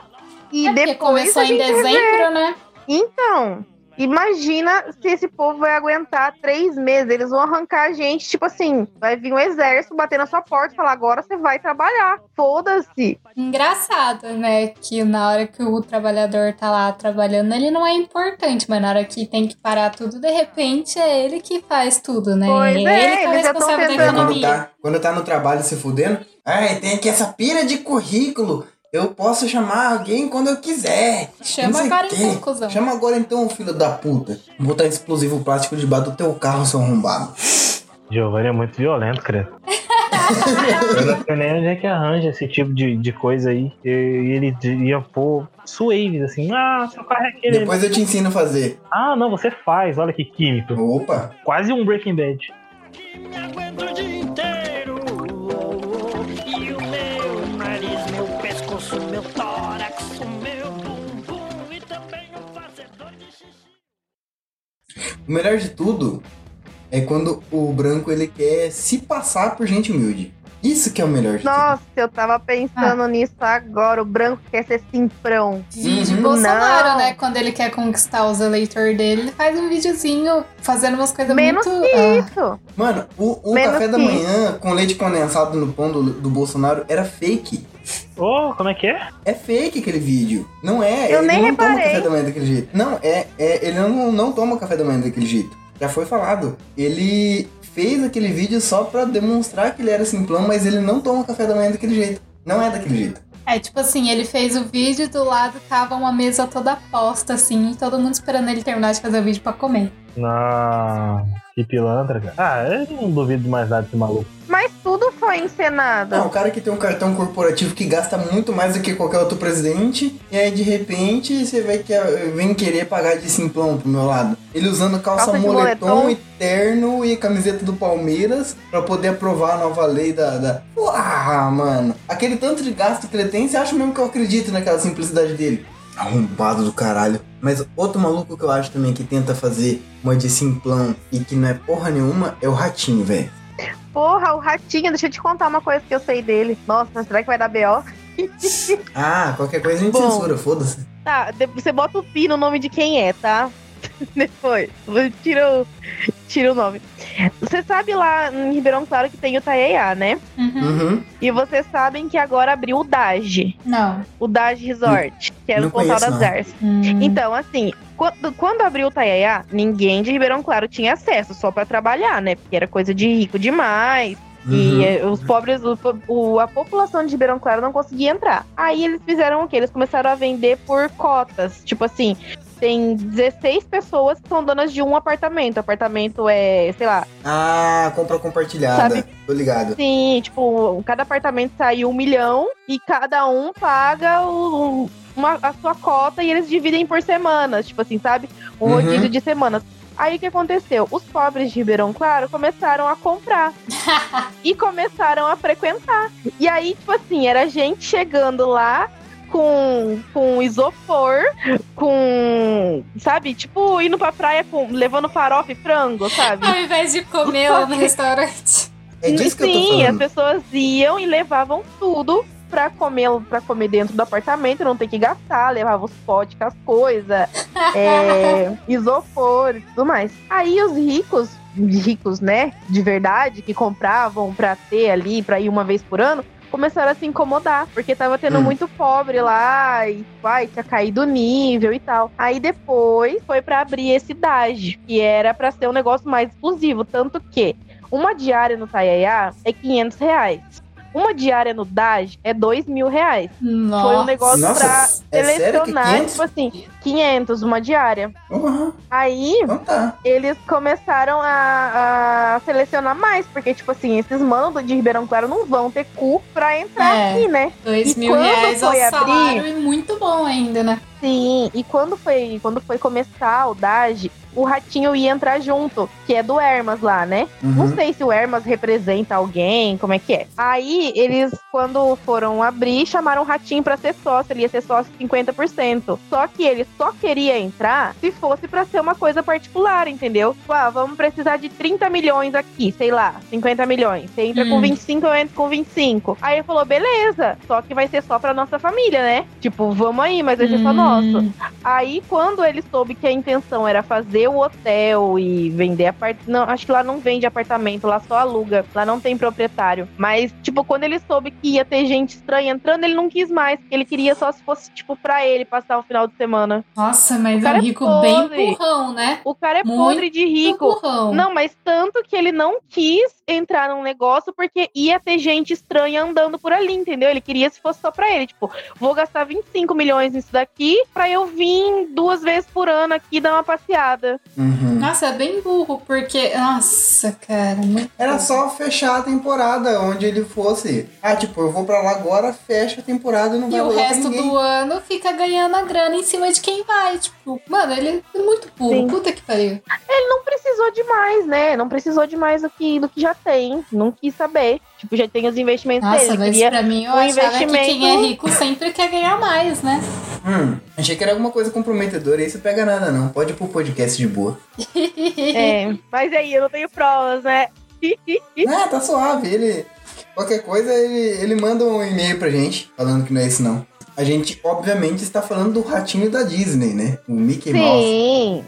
e É porque depois começou a em dezembro, né? então, imagina se esse povo vai aguentar três meses. Eles vão arrancar a gente, tipo assim, vai vir um exército bater na sua porta e falar: agora você vai trabalhar. Foda-se. Engraçado, né? Que na hora que o trabalhador tá lá trabalhando, ele não é importante, mas na hora que tem que parar tudo, de repente é ele que faz tudo, né? Pois ele é, que é responsável da tentando- Quando economia. tá, quando tá no trabalho se fudendo, ai, tem aqui essa pira de currículo. Eu posso chamar alguém quando eu quiser. Chama agora quê. então, cuzão. Chama agora então, filho da puta. Vou botar explosivo plástico debaixo do teu carro, seu arrombado. Giovanni é muito violento, credo. eu não sei nem onde é que arranja esse tipo de, de coisa aí. E, e ele ia pôr suaves, assim. Ah, seu carro é aquele. Depois eu te ensino a fazer. Ah, não, você faz. Olha que químico. Opa. Quase um Breaking Bad. O melhor de tudo é quando o branco ele quer se passar por gente humilde. Isso que é o melhor de Nossa, eu tava pensando nisso agora. O branco quer ser simprão. Vídeo Uhum. Bolsonaro, Não. né? Quando ele quer conquistar os eleitores dele, ele faz um videozinho fazendo umas coisas Menos muito. que Ah, isso. Mano, o, o Menos café da manhã com leite condensado no pão do, do Bolsonaro era fake. Ô, como é que é? É fake aquele vídeo. Não é. Eu ele nem não toma reparei. café da manhã daquele jeito. Não, é. é ele não, não toma café da manhã daquele jeito. Já foi falado. Ele fez aquele vídeo só pra demonstrar que ele era simplão, mas ele não toma café da manhã daquele jeito. Não é daquele jeito. É, tipo assim, ele fez o vídeo do lado tava uma mesa toda posta, assim, e todo mundo esperando ele terminar de fazer o vídeo pra comer. Não. Que pilantra, cara. Ah, eu não duvido mais nada desse maluco. Foi encenado. Não, o cara que tem um cartão corporativo que gasta muito mais do que qualquer outro presidente, e aí de repente você vai que, vem querer pagar de simplão pro meu lado. Ele usando calça, Calça moletom, moletom. e terno e camiseta do Palmeiras pra poder aprovar a nova lei da. da... Uau, mano. Aquele tanto de gasto que ele tem, você acha mesmo que eu acredito naquela simplicidade dele? Arrombado do caralho. Mas outro maluco que eu acho também que tenta fazer uma de simplão e que não é porra nenhuma é o ratinho, velho. Porra, o ratinho, deixa eu te contar uma coisa que eu sei dele. Nossa, será que vai dar B.O.? Ah, qualquer coisa a gente Bom. censura, foda-se. Tá, você bota o pi no nome de quem é, tá? Depois. Tira o, tira o nome. Você sabe lá em Ribeirão Claro que tem o Taiaiá, né? Uhum. Uhum. E vocês sabem que agora abriu o Dage. Não. O Dage Resort, que era Não o Pontal das não. Artes. Hum. Então, assim, quando, quando abriu o Taiaiá, ninguém de Ribeirão Claro tinha acesso, só pra trabalhar, né? Porque era coisa de rico demais. Uhum. E eh, os pobres, o, o- a população de Ribeirão Claro não conseguia entrar. Aí eles fizeram o quê? Eles começaram a vender por cotas. Tipo assim, tem 16 pessoas que são donas de um apartamento. O apartamento é, sei lá, Ah, compra compartilhada. Sabe- Tô ligado. Sim, tipo, cada apartamento sai um milhão e cada um paga o- uma, a sua cota e eles dividem por semanas, tipo assim, sabe? Um Uhum. rodízio de semanas. Aí o que aconteceu? Os pobres de Ribeirão Claro começaram a comprar e começaram a frequentar. E aí, tipo assim, era gente chegando lá com, com isopor, com, sabe, tipo, indo pra praia com, levando farofa e frango, sabe? Ao invés de comer lá no restaurante. É disso que eu tô Sim, as falando. pessoas iam e levavam tudo pra comer, pra comer dentro do apartamento, não ter que gastar, levava os potes com as coisas, é, isopor e tudo mais. Aí os ricos, ricos, né, de verdade, que compravam pra ter ali, pra ir uma vez por ano, começaram a se incomodar, porque tava tendo Hum. muito pobre lá e vai, tinha caído o nível e tal. Aí depois foi pra abrir esse DAGE, que era pra ser um negócio mais exclusivo, tanto que uma diária no Taiaiá é 500 reais. Uma diária no DAGE é 2 mil reais. Nossa. Foi um negócio Nossa, pra é selecionar, 500? tipo assim, 500 uma diária. Uhum. Aí Então tá. eles começaram a, a selecionar mais, porque, tipo assim, esses manos de Ribeirão Claro não vão ter cu pra entrar É. aqui, né? Dois E mil reais ao foi abrir- salário e muito bom ainda, né? Sim, e quando foi, quando foi começar o DAGE, o Ratinho ia entrar junto, que é do Hermas lá, né? Não Uhum. sei se o Hermas representa alguém, como é que é. Aí, eles, quando foram abrir, chamaram o Ratinho pra ser sócio. Ele ia ser sócio 50%. Só que ele só queria entrar se fosse pra ser uma coisa particular, entendeu? Tipo, ah, vamos precisar de 30 milhões aqui, sei lá, 50 milhões. Você entra com Hum. 25, eu entro com 25. Aí ele falou, beleza, só que vai ser só pra nossa família, né? Tipo, vamos aí, mas vai ser só Hum. Nosso. Aí, quando ele soube que a intenção era fazer o hotel e vender apartamento. Não, acho que lá não vende apartamento, lá só aluga. Lá não tem proprietário. Mas, tipo, quando ele soube que ia ter gente estranha entrando, ele não quis mais. Porque ele queria só se fosse, tipo, pra ele passar o final de semana. Nossa, mas O é é um rico podre. bem burrão, né? O cara é Muito podre de rico. Burrão. Não, mas tanto que ele não quis entrar num negócio porque ia ter gente estranha andando por ali, entendeu? Ele queria se fosse só pra ele. Tipo, vou gastar 25 milhões nisso daqui pra eu vir duas vezes por ano aqui dar uma passeada. Uhum. Nossa, é bem burro, porque. Nossa, cara. Muito Era burro. só fechar a temporada onde ele fosse. Ah, tipo, eu vou pra lá agora, fecha a temporada e não E vai o rolar pra resto ninguém. do ano fica ganhando a grana em cima de quem vai. Tipo, mano, ele é muito burro. Sim. Puta que pariu. Não precisou demais, né? Não precisou demais do que, do que já tem. Não quis saber. Tipo, já tem os investimentos Nossa, dele. mas pra mim eu um achava que investimento- quem é rico sempre quer ganhar mais, né? Hum, achei que era alguma coisa comprometedora e isso pega nada, não. Pode ir pro podcast de boa. É, mas aí, eu não tenho provas, né? Ah, tá suave. Ele. Qualquer coisa, ele, ele manda um e-mail pra gente falando que não é isso, não. A gente, obviamente, está falando do ratinho da Disney, né? O Mickey Mouse. Sim,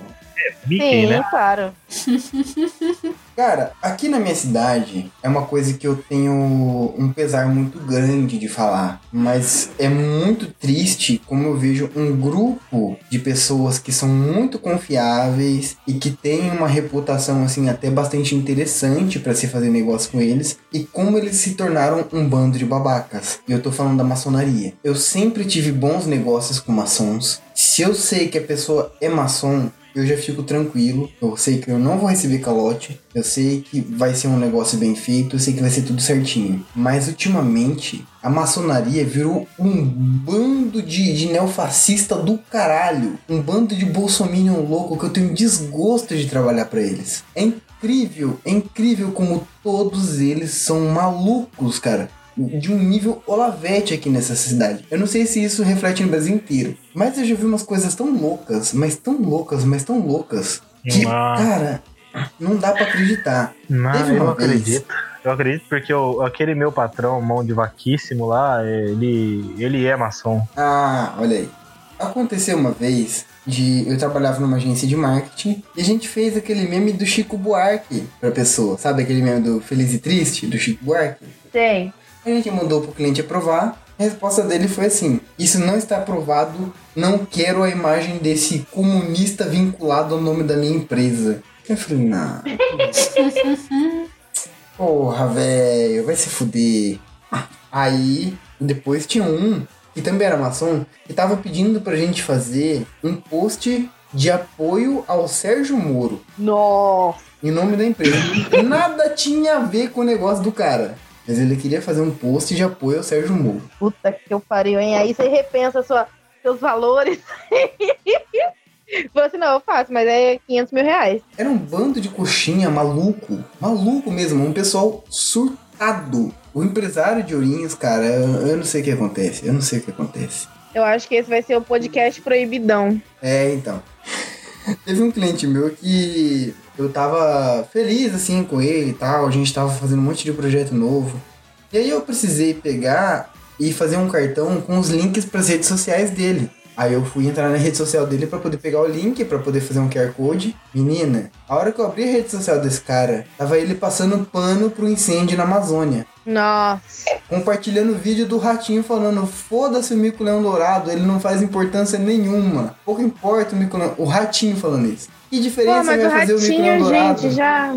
Mickey, sim, né? claro. Cara, aqui na minha cidade é uma coisa que eu tenho um pesar muito grande de falar, mas é muito triste como eu vejo um grupo de pessoas que são muito confiáveis e que têm uma reputação assim até bastante interessante para se fazer negócio com eles e como eles se tornaram um bando de babacas. E eu tô falando da maçonaria. Eu sempre tive bons negócios com maçons. Se eu sei que a pessoa é maçom, eu já fico tranquilo. Eu sei que eu não vou receber calote. Eu sei que vai ser um negócio bem feito. Eu sei que vai ser tudo certinho. Mas ultimamente, a maçonaria virou um bando de, de neofascista do caralho. Um bando de bolsominion louco que eu tenho desgosto de trabalhar pra eles. É incrível, é incrível como todos eles são malucos, cara de um nível olavete aqui nessa cidade. Eu não sei se isso reflete no Brasil inteiro, mas eu já vi umas coisas tão loucas, mas tão loucas, mas tão loucas, que, cara, não dá pra acreditar. Não, Teve eu não vez acredito. Eu acredito porque o- aquele meu patrão, mão de vaquíssimo lá, ele, ele é maçom. Ah, olha aí. Aconteceu uma vez de eu trabalhava numa agência de marketing e a gente fez aquele meme do Chico Buarque pra pessoa. Sabe aquele meme do Feliz e Triste do Chico Buarque? Tem. A gente mandou pro cliente aprovar. A resposta dele foi assim: Isso não está aprovado. Não quero a imagem desse comunista vinculado ao nome da minha empresa. Eu falei, não. Porra, velho, vai se fuder. Aí, depois tinha um, que também era maçom, que tava pedindo pra gente fazer um post de apoio ao Sérgio Moro, Nossa. em nome da empresa. Nada tinha a ver com o negócio do cara. Mas ele queria fazer um post de apoio ao Sérgio Moro. Puta que eu pariu, hein? Aí você repensa sua, seus valores. Falou assim, não, eu faço, mas é 500 mil reais. Era um bando de coxinha maluco. Maluco mesmo. Um pessoal surtado. O empresário de Ourinhos, cara, eu, eu não sei o que acontece. Eu não sei o que acontece. Eu acho que esse vai ser o podcast proibidão. É, então. Teve um cliente meu que eu tava feliz assim com ele e tal. A gente tava fazendo um monte de projeto novo. E aí eu precisei pegar e fazer um cartão com os links para as redes sociais dele. Aí eu fui entrar na rede social dele para poder pegar o link para poder fazer um QR Code. Menina, a hora que eu abri a rede social desse cara, tava ele passando pano pro incêndio na Amazônia. Nossa. Compartilhando o vídeo do ratinho falando: foda-se o mico-leão dourado, ele não faz importância nenhuma. Pouco importa o mico-leão. O ratinho falando isso. Que diferença Pô, mas vai o fazer o ratinho, dourado? gente, já.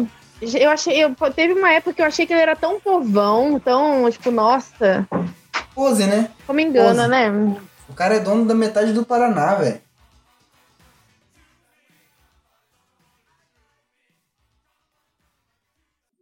Eu achei. Eu, teve uma época que eu achei que ele era tão povão, tão, tipo, nossa. Pose, né? Como engana, Pose. né? O cara é dono da metade do Paraná, velho.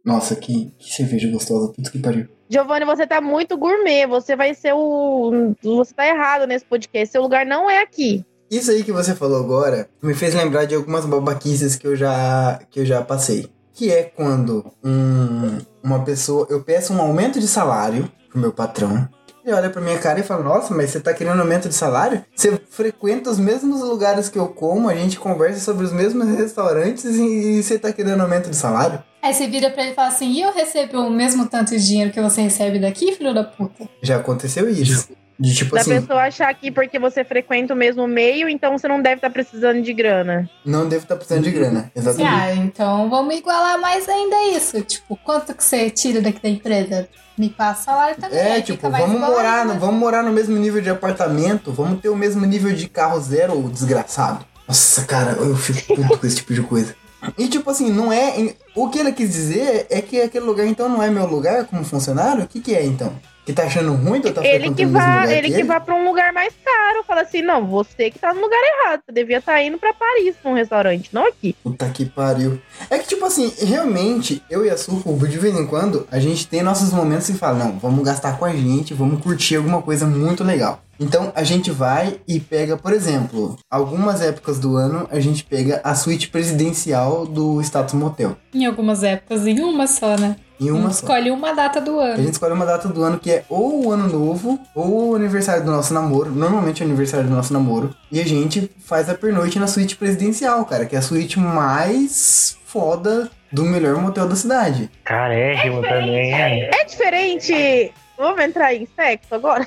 Nossa, que, que cerveja gostosa. Puta que pariu. Giovanni, você tá muito gourmet. Você vai ser o. Você tá errado nesse podcast. Seu lugar não é aqui. Isso aí que você falou agora me fez lembrar de algumas babaquices que eu já, que eu já passei. Que é quando um, uma pessoa. Eu peço um aumento de salário pro meu patrão. Ele olha pra minha cara e fala: Nossa, mas você tá querendo aumento de salário? Você frequenta os mesmos lugares que eu como, a gente conversa sobre os mesmos restaurantes e, e você tá querendo aumento de salário? Aí você vira pra ele e fala assim: e eu recebo o mesmo tanto de dinheiro que você recebe daqui, filho da puta? Já aconteceu isso. De tipo Da assim, pessoa achar que porque você frequenta o mesmo meio, então você não deve estar precisando de grana. não devo estar precisando de grana. Exatamente. Ah, então vamos igualar mais ainda isso. Tipo, quanto que você tira daqui da empresa? Me passa salário também. É, tipo, vamos morar, no, né? vamos morar no mesmo nível de apartamento, vamos ter o mesmo nível de carro zero, desgraçado. Nossa, cara, eu fico puto com esse tipo de coisa. E tipo assim, não é. O que ele quis dizer é que aquele lugar então não é meu lugar como funcionário? O que, que é então? Que tá achando ruim estar Ele que vá, ele que vá pra um lugar mais caro. Fala assim, não, você que tá no lugar errado. Você devia estar indo pra Paris num restaurante, não aqui. Puta que pariu. É que, tipo assim, realmente, eu e a Suco, de vez em quando, a gente tem nossos momentos e fala, não, vamos gastar com a gente, vamos curtir alguma coisa muito legal. Então, a gente vai e pega, por exemplo, algumas épocas do ano, a gente pega a suíte presidencial do Status Motel. Em algumas épocas, em uma só, né? Em A uma gente só. escolhe uma data do A ano. gente escolhe uma data do ano que é ou o ano novo, ou o aniversário do nosso namoro. Normalmente é o aniversário do nosso namoro. E a gente faz a pernoite na suíte presidencial, cara, que é a suíte mais foda do melhor motel da cidade. Carérrimo também, é. É diferente. Vamos entrar em sexo agora?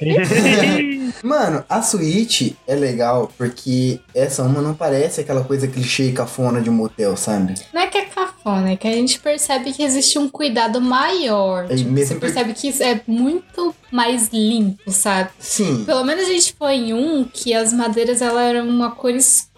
Mano, a suíte é legal porque essa uma não parece aquela coisa clichê e cafona de um motel, sabe? Não é que é cafona, é que a gente percebe que existe um cuidado maior. É Tipo, mesmo você percebe que isso é muito mais limpo, sabe? Sim. Pelo menos a gente foi em um que as madeiras ela eram uma cor escura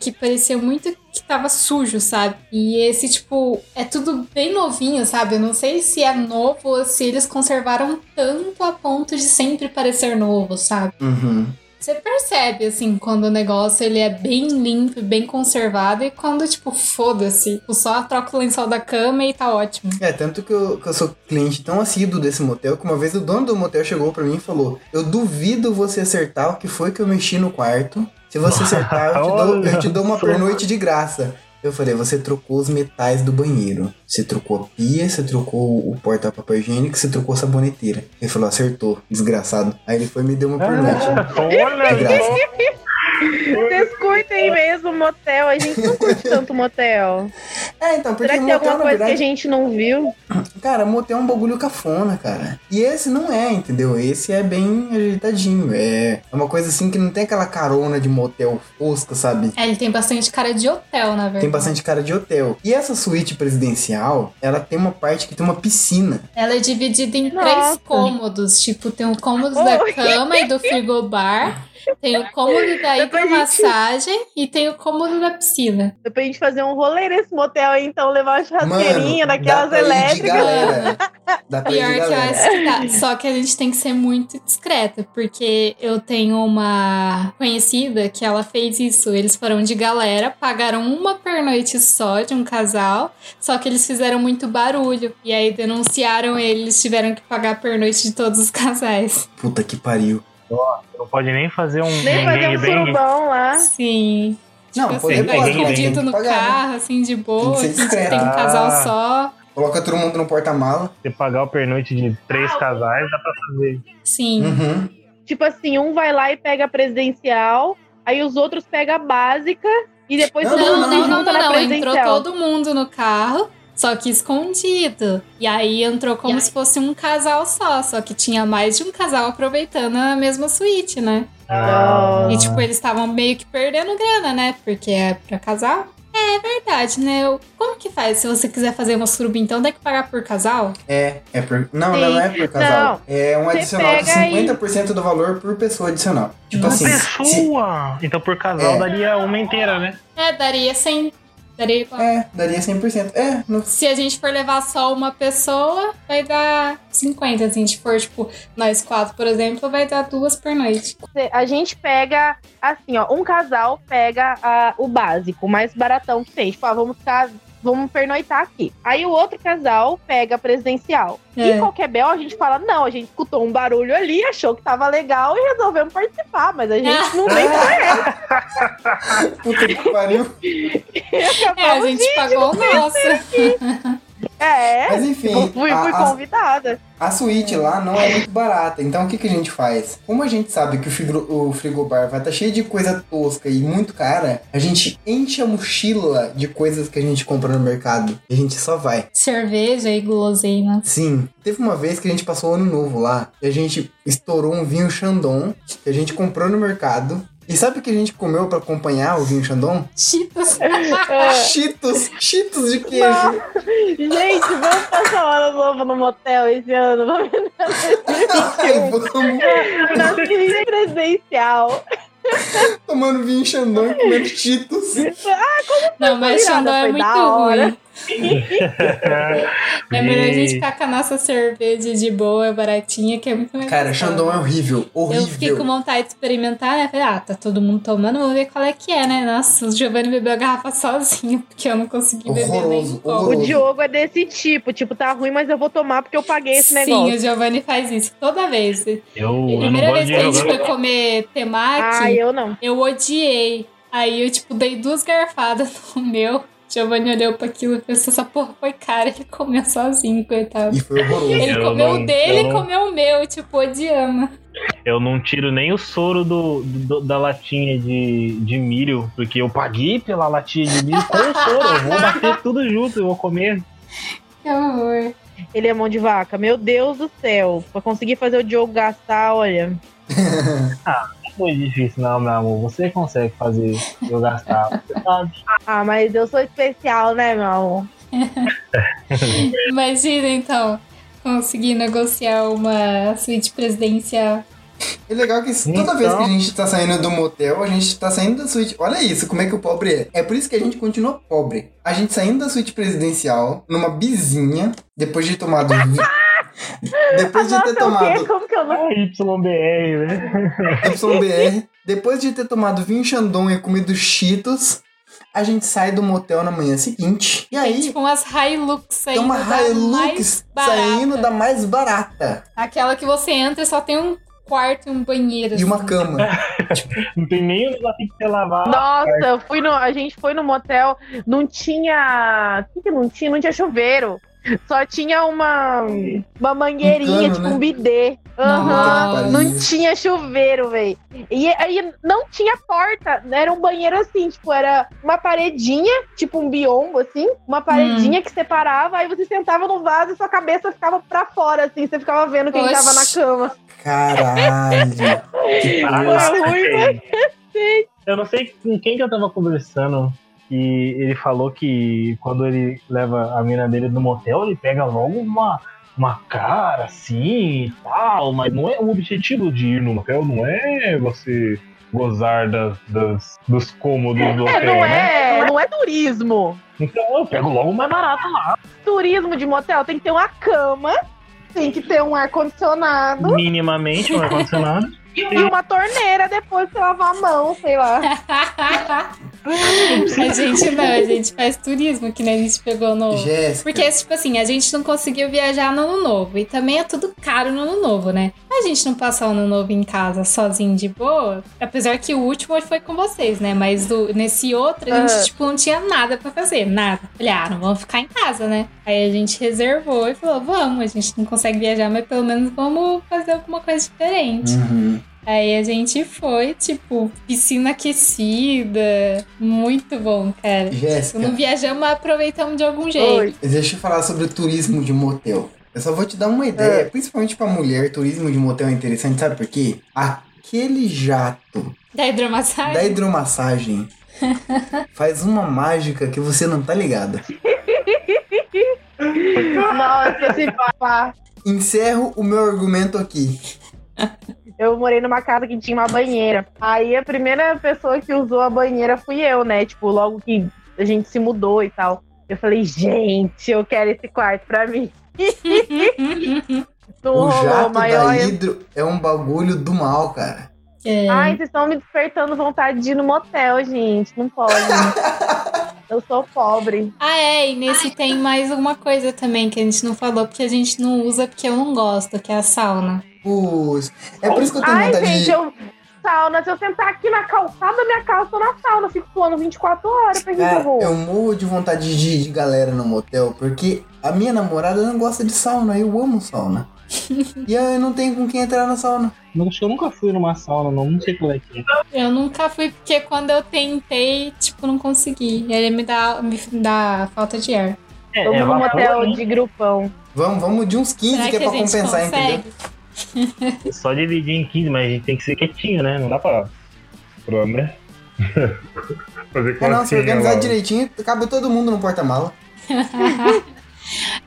que parecia muito que tava sujo, sabe? E esse, tipo, é tudo bem novinho, sabe? Eu não sei se é novo ou se eles conservaram tanto a ponto de sempre parecer novo, sabe? Uhum. Você percebe, assim, quando o negócio ele é bem limpo, e bem conservado e quando, tipo, foda-se. Tipo, só troca o lençol da cama e tá ótimo. É, tanto que eu, que eu sou cliente tão assíduo desse motel que uma vez o dono do motel chegou pra mim e falou: Eu duvido você acertar o que foi que eu mexi no quarto. Se você acertar, eu te dou, eu te dou uma pernoite de graça. Eu falei, você trocou os metais do banheiro. Você trocou a pia, você trocou o porta-papel higiênico, você trocou a saboneteira. Ele falou, acertou, desgraçado. Aí ele foi e me deu uma pernoite. Olha De graça. Vocês curtem mesmo motel. A gente não curte tanto motel. É, então, porque Será que tem motel, alguma na coisa verdade, que a gente não viu? cara, motel é um bagulho cafona, cara. E esse não é, entendeu? Esse é bem ajeitadinho. É é uma coisa assim que não tem aquela carona de motel fosca, sabe? É, ele tem bastante cara de hotel, na verdade. Tem bastante cara de hotel. E essa suíte presidencial, ela tem uma parte que tem uma piscina. Ela é dividida em Nossa. três cômodos. Tipo, tem o cômodo da cama e do frigobar. Tem o cômodo da a gente- hidromassagem e tem o cômodo da piscina. Depois a gente fazer um rolê nesse motel aí, então, levar uma churrasqueirinha daquelas dá pra elétricas. galera. Dá pra Pior que eu acho que dá. Só que a gente tem que ser muito discreta, porque eu tenho uma conhecida que ela fez isso. Eles foram de galera, pagaram uma pernoite só de um casal, só que eles fizeram muito barulho. E aí denunciaram eles, tiveram que pagar a pernoite de todos os casais. Puta que pariu. Não pode nem fazer um, Nem fazer um surubão lá. Sim. Não, tipo poder assim, pode, escondido no pagar, né? carro, assim, de boa. Tem que assim, tem um casal Ah. só. Coloca todo mundo no porta-mala. Você pagar o pernoite de três casais, dá pra fazer. Sim. Uhum. Tipo assim, um vai lá e pega a presidencial, aí os outros pegam a básica e depois Não, todo Não, mundo não, se não, não, junta na não. Entrou presidencial. todo mundo no carro, só que escondido. E aí entrou como se fosse um casal só, só que tinha mais de um casal aproveitando a mesma suíte, né? Ah. E tipo, eles estavam meio que perdendo grana, né? Porque é pra casal. É verdade, né? Como que faz? Se você quiser fazer uma suruba, então tem que pagar por casal? É, é por. Não, Sim. não é por casal. é um Você adicional de pega e- 50% do valor por pessoa adicional. Tipo Uma assim. se- pessoa! Então por casal É. daria uma inteira, né? É, daria 100. Daria igual. é, daria 100%. É, no, Se a gente for levar só uma pessoa, vai dar 50. Se a gente for, tipo, nós quatro, por exemplo, vai dar duas por noite. A gente pega, assim, ó, um casal pega a- o básico, o mais baratão que tem. Tipo, ah, vamos ficar. Vamos pernoitar aqui. Aí o outro casal pega a presidencial. É. E qualquer bel, a gente fala: não, a gente escutou um barulho ali, achou que tava legal e resolvemos participar. Mas a gente não tem pra puta que pariu. É, a gente pagou o nosso. É, Mas enfim, fui, a- fui a- convidada. A suíte lá não é muito barata, então o que, que a gente faz? Como a gente sabe que o, frigro, o frigobar vai estar cheio de coisa tosca e muito cara, a gente enche a mochila de coisas que a gente compra no mercado e a gente só vai. Cerveja e guloseima. Sim, teve uma vez que a gente passou o ano novo lá e a gente estourou um vinho Chandon que a gente comprou no mercado. E sabe o que a gente comeu pra acompanhar o vinho Chandon? Cheetos. É. Cheetos! Cheetos de queijo! Gente, vamos passar o ano novo no motel esse ano. Vamos Ai, vamos presidencial. tomando vinho Chandon e comendo Cheetos. Não, mas Xandão é foi muito da hora. ruim. É melhor a gente ficar com a nossa cerveja de boa, baratinha, que é muito mais Cara. Chandon é horrível, Eu fiquei com horrível. vontade de experimentar, né? Falei, ah, tá todo mundo tomando, vou ver qual é que é, né? Nossa, o Giovanni bebeu a garrafa sozinho, porque eu não consegui beber nem um Horroroso. O horroroso. Diogo é desse tipo, tipo, tá ruim, mas eu vou tomar porque eu paguei esse Sim, negócio. o Giovanni faz isso toda vez. Eu, eu não Primeira vez que a gente foi comer temaki, Ah, eu não. eu odiei. Aí eu, tipo, dei duas garfadas no meu. Giovanni olhou pra aquilo e pensou, essa porra foi cara. Ele comeu sozinho, coitado. E foi horroroso. Ele Eu comeu não- o dele e não- comeu o meu, tipo, odiando. Eu não tiro nem o soro do, do- da latinha de, de milho, porque eu paguei pela latinha de milho com o soro. Eu vou bater tudo junto, eu vou comer. Que horror. Ele é mão de vaca. Meu Deus do céu. Pra conseguir fazer o Diogo gastar, olha. Não foi difícil, não, meu amor. Você consegue fazer eu gastar. Você sabe. Ah, mas eu sou especial, né, meu amor? Imagina, então, conseguir negociar uma suíte presidencial. É legal que toda vez que a Então. gente tá saindo do motel, a gente tá saindo da suíte. Olha isso, como é que o pobre é. É por isso que a gente continua pobre. A gente saindo da suíte presidencial, numa bizinha, depois de tomado. depois de ter tomado Como que eu não... Ah, YBR, né? YBR, depois de ter tomado vinho Chandon e comido Cheetos, a gente sai do motel na manhã seguinte. E Tem aí, tipo umas Hilux tem saindo uma da mais Hilux saindo barata. da mais barata. Aquela que você entra e só tem um quarto e um banheiro. E uma assim. cama. Não tem nem um negócio que você lavar. Nossa, fui no, a gente foi no motel, não tinha. O que, que não tinha? Não tinha chuveiro. Só tinha uma, uma mangueirinha, Um cano, tipo né? um bidê. Aham. Nossa. Não tinha chuveiro, velho. E aí não tinha porta. Era um banheiro assim, tipo, era uma paredinha, tipo um biombo, assim, uma paredinha que separava, aí você sentava no vaso e sua cabeça ficava pra fora, assim, você ficava vendo quem Oxi. tava na cama. Caralho. Que Foi ruim. Eu não sei com quem que eu tava conversando. E ele falou que quando ele leva a mina dele no motel, ele pega logo uma, uma cara assim e tal. Mas não é o objetivo de ir no motel, não é você gozar das, das- dos cômodos do É, hotel, não né? é, não é turismo. Então eu pego logo o mais barato lá. Turismo de motel tem que ter uma cama, tem que ter um ar-condicionado Minimamente, um ar-condicionado. e uma torneira depois pra lavar a mão, sei lá. a gente não, a gente faz turismo, que nem a gente pegou no. Jéssica. Porque, tipo assim, a gente não conseguiu viajar no ano novo. E também é tudo caro no ano novo, né? A gente não passar o ano novo em casa sozinho de boa. Apesar que o último foi com vocês, né? Mas do- nesse outro, a gente, Aham. tipo, não tinha nada pra fazer. Nada. Falei, ah, não vamos ficar em casa, né? Aí a gente reservou e falou, vamos, a gente não consegue viajar, mas pelo menos vamos fazer alguma coisa diferente. Uhum. Aí a gente foi, tipo, piscina aquecida. Muito bom, cara. Jéssica. Não viajamos, mas aproveitamos de algum jeito. Oi. Deixa eu falar sobre o turismo de motel. Eu só vou te dar uma ideia, É. principalmente pra mulher, turismo de motel é interessante, sabe por quê? Aquele jato Da hidromassagem? da hidromassagem faz uma mágica que você não tá ligado. Nossa, esse papá. Encerro o meu argumento aqui. Eu morei numa casa que tinha uma banheira. Aí a primeira pessoa que usou a banheira fui eu, né? Tipo, logo que a gente se mudou e tal. Eu falei, gente, eu quero esse quarto pra mim. Não o jato maior. da hidro é um bagulho do mal, cara. É. Ai, vocês estão me despertando vontade de ir no motel, gente. Não pode. eu sou pobre. Ah, é, e nesse tem mais uma coisa também que a gente não falou, porque a gente não usa porque eu não gosto, que é a sauna. Pus. É por isso que eu tenho Ai, vontade gente, de. eu. Sauna, se eu sentar aqui na calçada, minha calça, eu tô na sauna. Eu fico suando 24 horas pra Cara, vou. eu morro de vontade de ir de galera no motel, porque a minha namorada não gosta de sauna, eu amo sauna. e eu não tenho com quem entrar na sauna. Acho que eu nunca fui numa sauna, não, não sei qual é que é. Eu nunca fui porque quando eu tentei, tipo, não consegui. E aí me dá, me dá falta de ar. É, Vamos é no vapor, motel né? de grupão. Vamos, vamos de uns 15 Será que que, é pra a gente compensar, consegue? entendeu? Só dividir em 15, mas a gente tem que ser quietinho, né? Não dá pra. Pro André. Fazer É não, se organizar ó. direitinho, cabe todo mundo no porta-mala.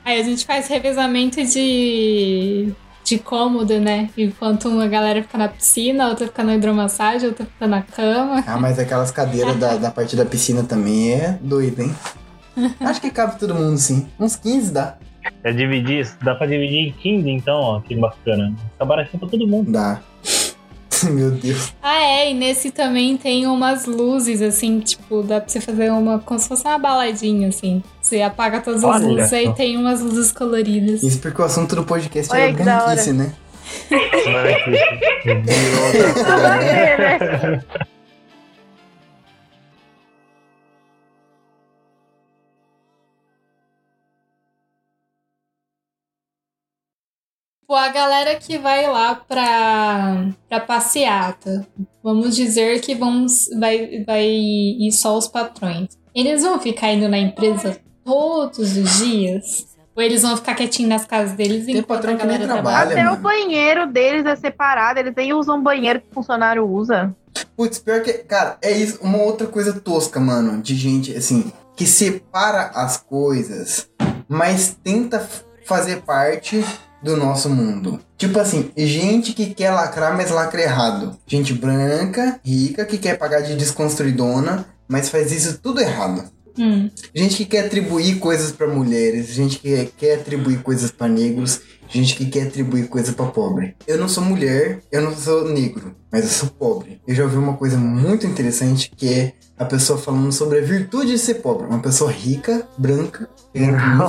Aí a gente faz revezamento de, de cômodo, né? Enquanto uma galera fica na piscina, outra fica na hidromassagem, outra fica na cama. Ah, mas aquelas cadeiras da, da parte da piscina também é doido, hein? Acho que cabe todo mundo, sim. Uns 15 dá. É dividir, dá pra dividir em 15 então, ó, que bacana. Fica baratinho pra todo mundo. Dá. Meu Deus. Ah, é, e nesse também tem umas luzes, assim, tipo, dá pra você fazer uma, como se fosse uma baladinha, assim. Você apaga todas as Olha luzes, aí só. tem umas luzes coloridas. Isso porque o assunto do podcast Olha é que da branquice, né? Virou outra coisa, Tipo, a galera que vai lá pra, pra passeata, vamos dizer que vamos, vai, vai ir só os patrões. Eles vão ficar indo na empresa todos os dias? Ou eles vão ficar quietinhos nas casas deles Tem enquanto patrão a que nem galera trabalha. Até mano. o banheiro deles é separado. Eles nem usam banheiro que o funcionário usa. Putz, pior que. Cara, é isso. Uma outra coisa tosca, mano. De gente, assim, que separa as coisas, mas tenta fazer parte do nosso mundo. Tipo assim, gente que quer lacrar, mas lacra errado. Gente branca, rica, que quer pagar de desconstruidona, mas faz isso tudo errado. Hum. Gente que quer atribuir coisas pra mulheres, gente que quer atribuir coisas pra negros, gente que quer atribuir coisa pra pobre. Eu não sou mulher, eu não sou negro, mas eu sou pobre. Eu já ouvi uma coisa muito interessante que é a pessoa falando sobre a virtude de ser pobre. Uma pessoa rica, branca,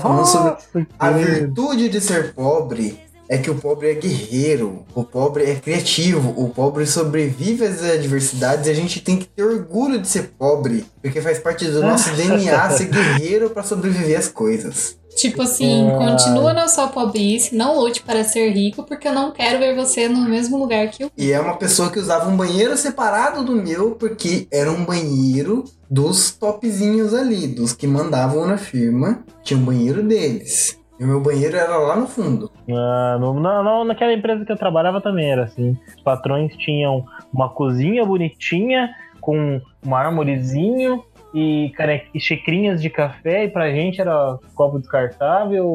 falando sobre a virtude de ser pobre é que o pobre é guerreiro, o pobre é criativo, o pobre sobrevive às adversidades e a gente tem que ter orgulho de ser pobre, porque faz parte do nosso DNA ser guerreiro pra sobreviver às coisas. Tipo assim, continua na sua pobrice, não lute para ser rico, porque eu não quero ver você no mesmo lugar que eu. E é uma pessoa que usava um banheiro separado do meu, porque era um banheiro dos topzinhos ali, dos que mandavam na firma. Tinha um banheiro deles. E o meu banheiro era lá no fundo. Ah, no- na- na- naquela empresa que eu trabalhava também era assim. Os patrões tinham uma cozinha bonitinha, com um mármorezinho e, cane- e xicrinhas de café, e pra gente era copo descartável,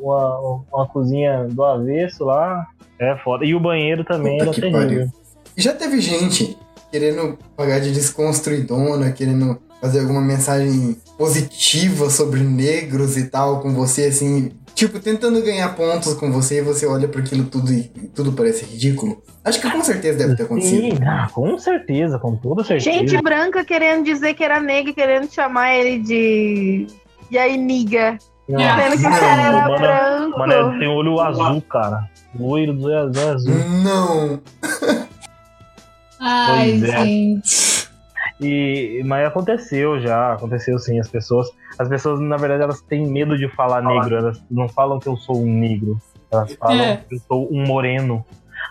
uma, uma cozinha do avesso lá. É foda. E o banheiro também Puta era terrível. pariu. E já teve gente querendo pagar de desconstruidona, querendo fazer alguma mensagem positiva sobre negros e tal com você, assim, tipo, tentando ganhar pontos com você e você olha para aquilo tudo e tudo parece ridículo. Acho que com certeza deve ter acontecido. Sim, ah, com certeza, com toda certeza. Gente branca querendo dizer que era negra, e querendo chamar ele de. E aí, niga. Sendo que o não, cara era mano, branco. Mano, ele tem olho azul, cara. Loiro do olho azul. azul. Não. Ai, Pois é. E, mas aconteceu já, aconteceu sim. As pessoas, as pessoas, na verdade, elas têm medo de falar negro. Elas não falam que eu sou um negro. Elas falam É. que eu sou um moreno.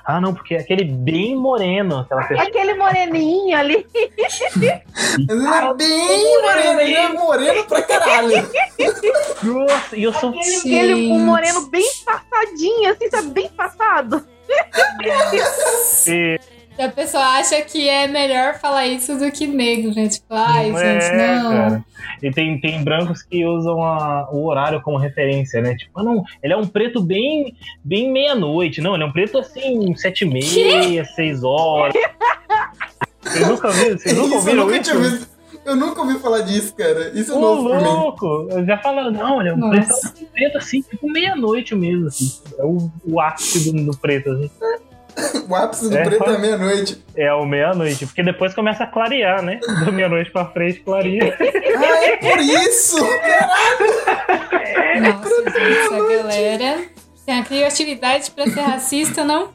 Ah, não, porque é aquele bem moreno, aquela pessoa. Aquele moreninho ali. Ele é bem moreno, ele é moreno pra caralho. Nossa, e eu sou. Aquele um Gente. moreno bem passadinho, assim, sabe? Bem passado. E- E a pessoa acha que é melhor falar isso do que negro, né? Tipo, ai, Não gente, é, não. cara. E tem, tem brancos que usam a- o horário como referência, né? Tipo, ah, não, ele é um preto bem, bem meia-noite. Não, ele é um preto assim, sete e meia, seis horas. Vocês nunca viram? Vocês nunca Isso, eu ouviram nunca isso? tinha visto. Eu nunca ouvi falar disso, cara. Isso é Ô, novo pra mim. louco! Eu já falaram, não, ele é um Nossa. preto, preto assim, tipo meia-noite mesmo, assim. É o, o ápice do, do preto, assim. O ápice do É, preto é meia-noite. É o meia-noite, porque depois começa a clarear, né? Da meia-noite pra frente, clareia. Ah, é por isso! Nossa, gente, essa galera tem a criatividade pra ser racista, não?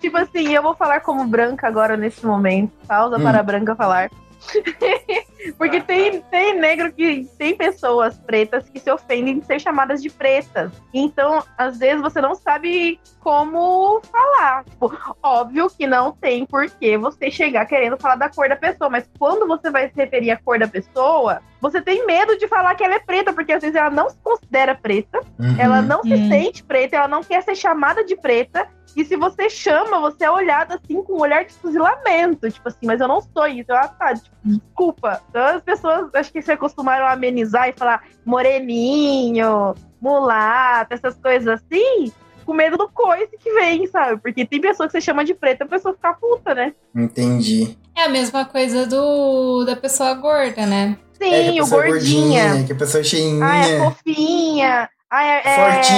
Tipo assim, eu vou falar como branca agora nesse momento. Pausa Hum. para branca falar. Porque tem, tem negro que tem pessoas pretas que se ofendem de ser chamadas de pretas. Então, às vezes, você não sabe como falar. Tipo, óbvio que não tem por que você chegar querendo falar da cor da pessoa, mas quando você vai se referir à cor da pessoa, você tem medo de falar que ela é preta, porque às vezes ela não se considera preta, Uhum. ela não se sente preta, ela não quer ser chamada de preta. E se você chama, você é olhado assim com um olhar de fuzilamento. Tipo assim, mas eu não sou isso. Eu, ah, tá, tipo, desculpa. Então as pessoas acho que se acostumaram a amenizar e falar moreninho, mulato, essas coisas assim, com medo do coice que vem, sabe? Porque tem pessoa que você chama de preta, a pessoa fica puta, né? Entendi. É a mesma coisa do da pessoa gorda, né? Sim, é que a o pessoa é gordinha. gordinha, que a pessoa é cheinha. Ah, é fofinha. Ah, é,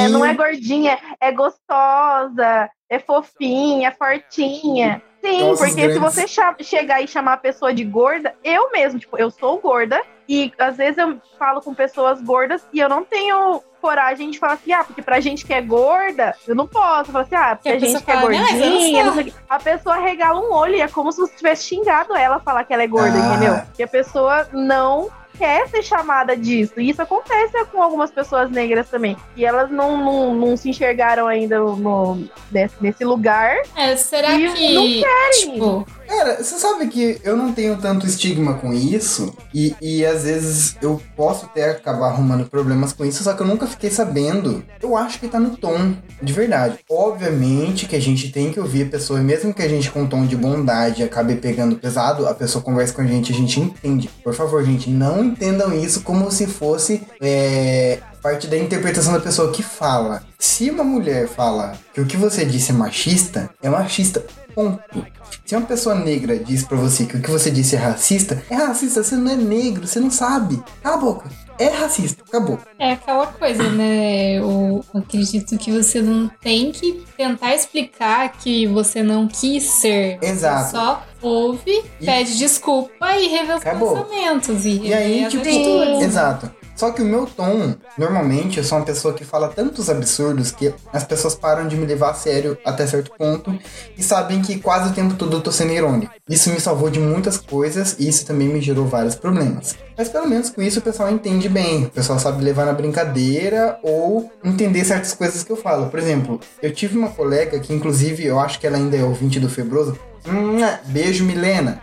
é- não é gordinha, é gostosa, é fofinha, fortinha. Sim, Calças porque se você chegar e chamar a pessoa de gorda, eu mesmo, tipo, eu sou gorda e às vezes eu falo com pessoas gordas e eu não tenho coragem de falar assim, ah, porque pra gente que é gorda, eu não posso. Falar assim, ah, porque Que a a gente que é fala, "Não, mas eu não gordinha, sou." não sei o quê. a pessoa regala um olho e é como se você tivesse xingado ela falar que ela é gorda, Ah. entendeu? E a pessoa não quer ser chamada disso. E isso acontece com algumas pessoas negras também. E elas não, não, não se enxergaram ainda no, nesse, nesse lugar. É, será E que. não Tipo, Cara, você sabe que eu não tenho tanto estigma com isso e, e às vezes eu posso até acabar arrumando problemas com isso, só que eu nunca fiquei sabendo. Eu acho que tá no tom, de verdade. Obviamente que a gente tem que ouvir a pessoa, mesmo que a gente com um tom de bondade acabe pegando pesado, a pessoa conversa com a gente, a gente entende. Por favor, gente, não entendam isso como se fosse é, parte da interpretação da pessoa que fala. Se uma mulher fala que o que você disse é machista, é machista. Ponto. Se uma pessoa negra diz pra você que o que você disse é racista, é racista, você não é negro, você não sabe. Cala a boca. É racista, acabou. é aquela coisa, né? Eu acredito que você não tem que tentar explicar que você não quis ser. Exato. Você só ouve, E- pede desculpa e revê os Acabou. pensamentos. E, E aí, tipo, atitudes. exato. Só que o meu tom, normalmente, eu sou uma pessoa que fala tantos absurdos que as pessoas param de me levar a sério até certo ponto e sabem que quase o tempo todo eu tô sendo irônico. Isso me salvou de muitas coisas e isso também me gerou vários problemas. Mas pelo menos com isso o pessoal entende bem. O pessoal sabe levar na brincadeira ou entender certas coisas que eu falo. Por exemplo, eu tive uma colega que, inclusive, eu acho que ela ainda é ouvinte do Febroso. Mua! Beijo, Milena.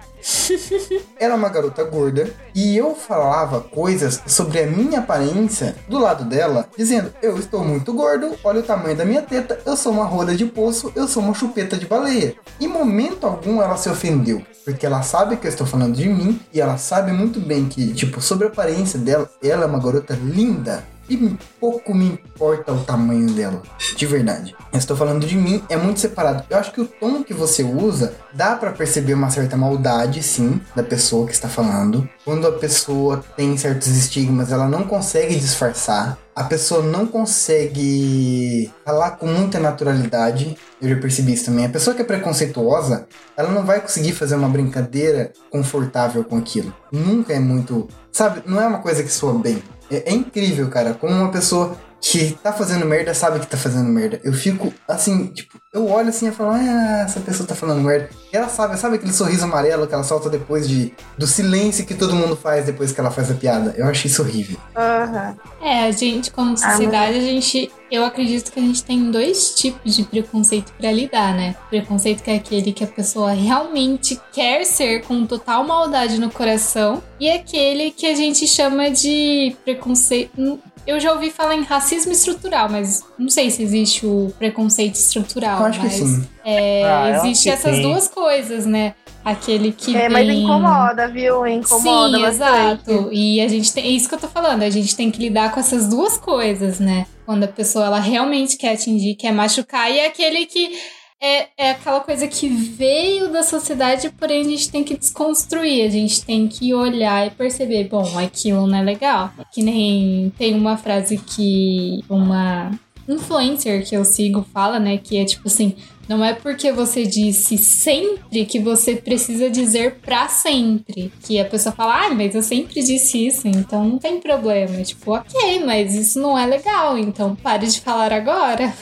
Era uma garota gorda e eu falava coisas sobre a minha aparência do lado dela, dizendo: Eu estou muito gordo, olha o tamanho da minha teta, eu sou uma rolha de poço, eu sou uma chupeta de baleia. Em momento algum ela se ofendeu, porque ela sabe que eu estou falando de mim e ela sabe muito bem que, tipo, sobre a aparência dela, ela é uma garota linda. E pouco me importa o tamanho dela, de verdade. Eu estou falando de mim, é muito separado. Eu acho que o tom que você usa dá para perceber uma certa maldade, sim, da pessoa que está falando. Quando a pessoa tem certos estigmas, ela não consegue disfarçar. A pessoa não consegue falar com muita naturalidade. Eu já percebi isso também. A pessoa que é preconceituosa, ela não vai conseguir fazer uma brincadeira confortável com aquilo. Nunca é muito. Sabe, não é uma coisa que soa bem. É, é incrível, cara, como uma pessoa que tá fazendo merda sabe que tá fazendo merda. Eu fico assim, tipo, eu olho assim e falo, ah, essa pessoa tá falando merda. E ela sabe, sabe aquele sorriso amarelo que ela solta depois de do silêncio que todo mundo faz depois que ela faz a piada. Eu acho isso horrível. Aham. É, a gente, como sociedade, a gente. Eu acredito que a gente tem dois tipos de preconceito pra lidar, né? Preconceito que é aquele que a pessoa realmente quer ser com total maldade no coração, e aquele que a gente chama de preconceito. Eu já ouvi falar em racismo estrutural, mas não sei se existe o preconceito estrutural. Eu acho que mas, sim. É, Ah, existe que essas sim. duas coisas, né? Aquele que É, mas incomoda, viu? Incomoda Sim, bastante. exato. E a gente tem, é isso que eu tô falando, a gente tem que lidar com essas duas coisas, né? Quando a pessoa ela realmente quer atingir, quer machucar, e é aquele que é, é aquela coisa que veio da sociedade, porém a gente tem que desconstruir, a gente tem que olhar e perceber, bom, aquilo não é legal. Que nem tem uma frase que uma influencer que eu sigo fala, né, que é tipo assim, não é porque você disse sempre que você precisa dizer pra sempre. Que a pessoa fala, ah, mas eu sempre disse isso, então não tem problema. Tipo, ok, mas isso não é legal, então pare de falar agora.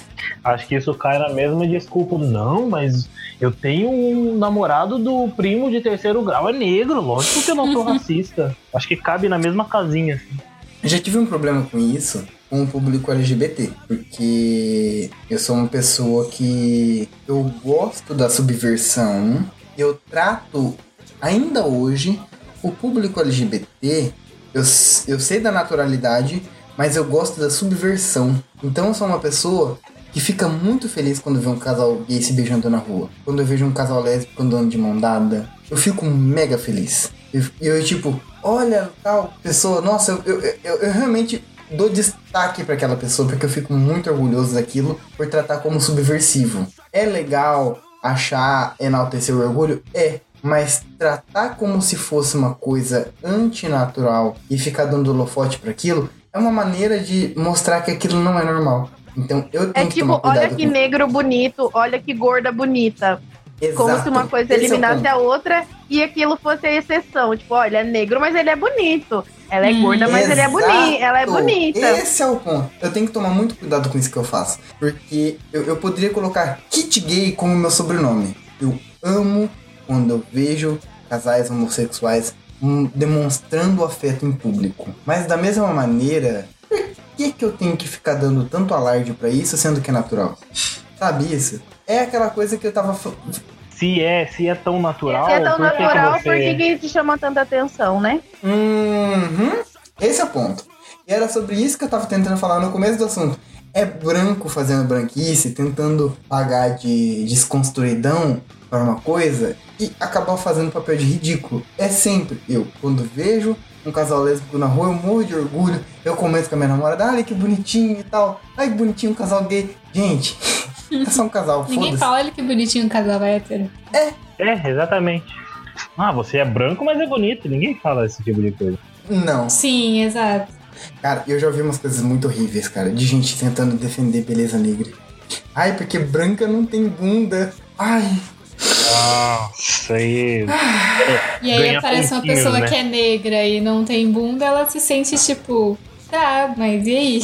Acho que isso cai na mesma desculpa. Não, mas eu tenho um namorado do primo de terceiro grau, é negro, lógico que eu não sou racista. Acho que cabe na mesma casinha. assim. Já tive um problema com isso com o público LGBT, porque eu sou uma pessoa que eu gosto da subversão, eu trato ainda hoje o público LGBT, eu, eu sei da naturalidade, mas eu gosto da subversão. Então eu sou uma pessoa que fica muito feliz quando vê um casal gay se beijando na rua. Quando eu vejo um casal lésbico andando de mão dada, eu fico mega feliz. Eu, eu, tipo, olha tal pessoa, nossa, eu, eu, eu, eu realmente dou destaque pra aquela pessoa porque eu fico muito orgulhoso daquilo por tratar como subversivo. É legal achar, enaltecer o orgulho? É. Mas tratar como se fosse uma coisa antinatural e ficar dando holofote pra aquilo é uma maneira de mostrar que aquilo não é normal. Então eu É tenho que tomar tipo, olha que negro bonito, olha que gorda bonita. Como Exato. se uma coisa Esse é eliminasse ponto. a outra e aquilo fosse a exceção. Tipo, olha, é negro, mas ele é bonito. Ela é Hum. gorda, mas ele é boni ela é bonita. Esse é o ponto. Eu tenho que tomar muito cuidado com isso que eu faço. Porque eu, eu poderia colocar kit gay como meu sobrenome. Eu amo quando eu vejo casais homossexuais hum, demonstrando afeto em público. Mas da mesma maneira, por que, que eu tenho que ficar dando tanto alarde pra isso, sendo que é natural? Sabe isso? É aquela coisa que eu tava. Se é, se é tão natural, Se é tão por que que natural, você... por que, que te chama tanta atenção, né? Uhum. Esse é o ponto. E era sobre isso que eu tava tentando falar no começo do assunto. É branco fazendo branquice, tentando pagar de desconstruidão para uma coisa e acabar fazendo papel de ridículo. É sempre eu. Quando vejo um casal lésbico na rua, eu morro de orgulho. Eu comento com a minha namorada, olha que bonitinho e tal. Ai que bonitinho um casal gay. Gente, é só um casal, Ninguém fala, olha que bonitinho um casal hétero. É, exatamente. Ah, você é branco, mas é bonito. Ninguém fala esse tipo de coisa. Não. Sim, exato. Cara, eu já ouvi umas coisas muito horríveis, cara, de gente tentando defender beleza negra. Ai, porque branca não tem bunda. Ai, Nossa, aí. E aí Ganha aparece uma pessoa né? que é negra e não tem bunda, ela se sente tipo. Tá, mas e aí?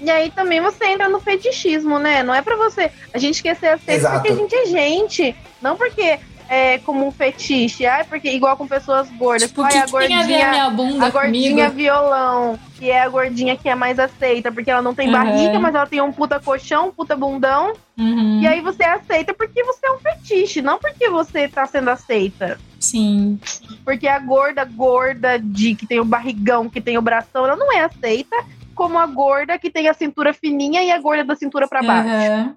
E aí também você entra no fetichismo, né? Não é pra você. A gente quer ser aceito Exato. porque a gente é gente. Não porque é como um fetiche. Ai, porque igual com pessoas gordas. Tipo, Ai, que, a que tem a gordinha. minha bunda A gordinha comigo? violão, que é a gordinha que é mais aceita, porque ela não tem Uhum. barriga, mas ela tem um puta colchão, um puta bundão. Uhum, E aí você aceita porque você é um fetiche, não porque você tá sendo aceita. Sim. Porque a gorda, gorda de que tem o barrigão, que tem o bração, ela não é aceita como a gorda que tem a cintura fininha e a gorda da cintura pra baixo. Aham.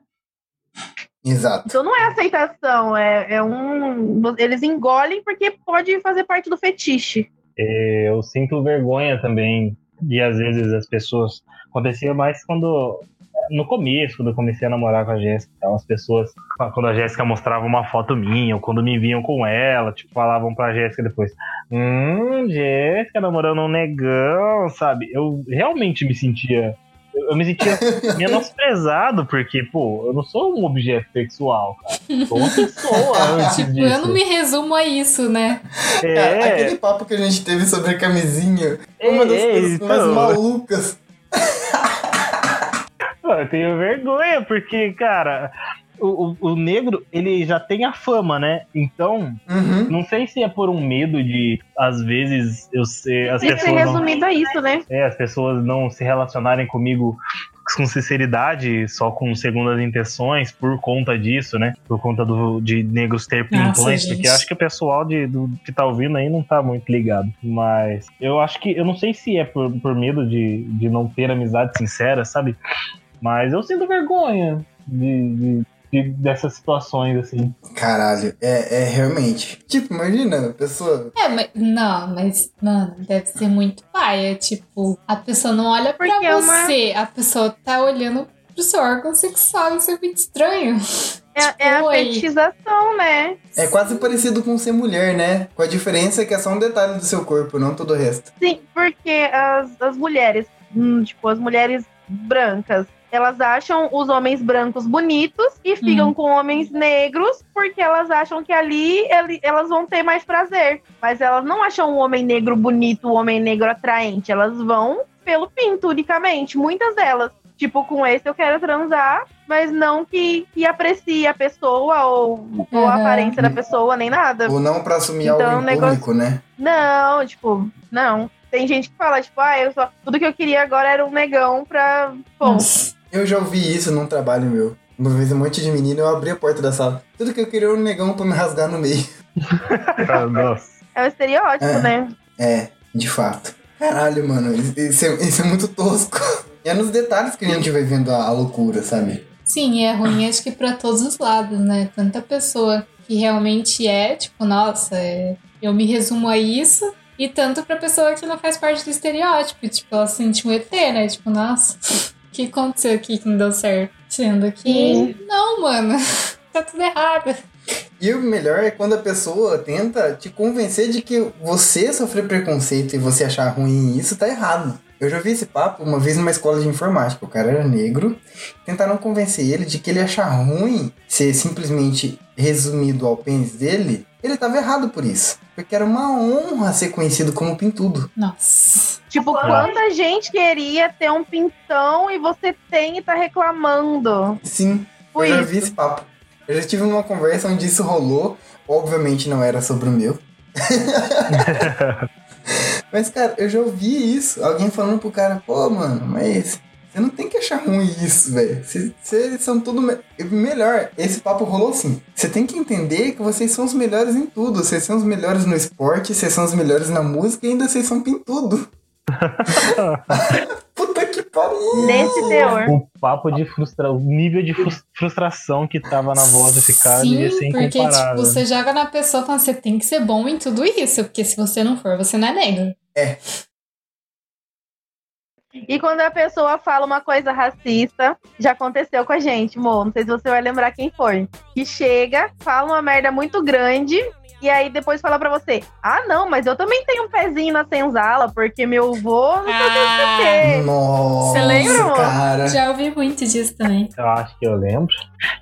Exato. Então não é aceitação, é, é um. Eles engolem porque pode fazer parte do fetiche. Eu sinto vergonha também de às vezes as pessoas. Acontecia mais quando. No começo, quando eu comecei a namorar com a Jéssica, então, as pessoas, quando a Jéssica mostrava uma foto minha, ou quando me viam com ela, tipo, falavam pra Jéssica depois: Hum, Jéssica namorando um negão, sabe? Eu realmente me sentia. Eu me sentia menosprezado, porque, pô, eu não sou um objeto sexual, cara. Eu sou uma pessoa antes Tipo, disso. eu não me resumo a isso, né? Cara, É, Aquele papo que a gente teve sobre a camisinha, uma das é, coisas mais então. malucas. Pô, eu tenho vergonha, porque, cara, o, o, o negro, ele já tem a fama, né? Então, Uhum. não sei se é por um medo de, às vezes, eu ser. As Tem que ser pessoas, não, resumido a isso, né? é, as pessoas não se relacionarem comigo com sinceridade, só com segundas intenções, por conta disso, né? Por conta do, de negros ter pintões, gente. porque acho que o pessoal de, do, que tá ouvindo aí não tá muito ligado. Mas eu acho que, eu não sei se é por, por medo de, de não ter amizade sincera, sabe? Mas eu sinto vergonha de, de- de- dessas situações, assim. Caralho, é, é realmente. Tipo, imagina, a pessoa. É, mas. Não, mas, mano, deve ser muito paia. Tipo, a pessoa não olha pra Porque é uma- você, a pessoa tá olhando pro seu órgão sexual. Isso é muito estranho. É, é a Oi. fetichização, né? É quase parecido com ser mulher, né? Com a diferença que é só um detalhe do seu corpo, não todo o resto. Sim, porque as, as mulheres, hum, tipo, as mulheres brancas, elas acham os homens brancos bonitos e ficam com homens negros porque elas acham que ali ele- elas vão ter mais prazer. Mas elas não acham o homem negro bonito, o homem negro atraente. Elas vão pelo pinto unicamente, muitas delas. Tipo, com esse eu quero transar, mas não que, que aprecie a pessoa ou, ou a Uhum. aparência da pessoa, nem nada. Ou não pra assumir Então, algo negócio- público, né? Não, tipo, não. Tem gente que fala, tipo, ah, eu só. Tudo que eu queria agora era um negão pra. Bom, Nossa. Eu já ouvi isso num trabalho meu. Uma vez um monte de menino, eu abri a porta da sala. Tudo que eu queria era um negão pra me rasgar no meio. Ah, Nossa. é um estereótipo, É. né? É, de fato. Caralho, mano, isso é, isso é muito tosco. E é nos detalhes que a gente vai vendo a, a loucura, sabe? Sim, é ruim, acho que pra todos os lados, né? Tanta pessoa que realmente é, tipo, nossa, é, eu me resumo a isso. E tanto pra pessoa que não faz parte do estereótipo. Tipo, ela sente um ET, né? Tipo, nossa, que aconteceu aqui que não deu certo? Sendo que, não, mano, tá tudo errado. E o melhor é quando a pessoa tenta te convencer de que você sofrer preconceito e você achar ruim isso tá errado. Eu já vi esse papo uma vez numa escola de informática. O cara era negro. Tentaram convencer ele de que ele achar ruim ser simplesmente resumido ao pênis dele. Ele tava errado por isso. Porque era uma honra ser conhecido como pintudo. Nossa. Tipo, quanta gente queria ter um pintão e você tem e tá reclamando. Sim, Por eu já isso. vi esse papo. Eu já tive uma conversa onde isso rolou. Obviamente não era sobre o meu. mas, cara, eu já ouvi isso. Alguém falando pro cara, pô, mano, mas você não tem que achar ruim isso, velho. Vocês- são tudo. Me... Melhor, esse papo rolou assim. Você tem que entender que vocês são os melhores em tudo. Vocês são os melhores no esporte, vocês são os melhores na música e ainda vocês são pintudo. Puta que pariu! Nesse teor. O papo de frustração, o nível de frus- frustração que tava na voz desse cara devia ser Sim, porque, tipo, incomparável. você joga na pessoa falando, você tem que ser bom em tudo isso. Porque se você não for, você não é negro. E quando a pessoa fala uma coisa racista, já aconteceu com a gente, Mo. Não sei se você vai lembrar quem foi. Que chega, fala uma merda muito grande. E aí depois fala pra você: Ah, não, mas eu também tenho um pezinho na senzala, porque meu avô não sei o que, quê. Nossa, Você lembra, amor? cara. Já ouvi muito disso também. Eu acho que eu lembro.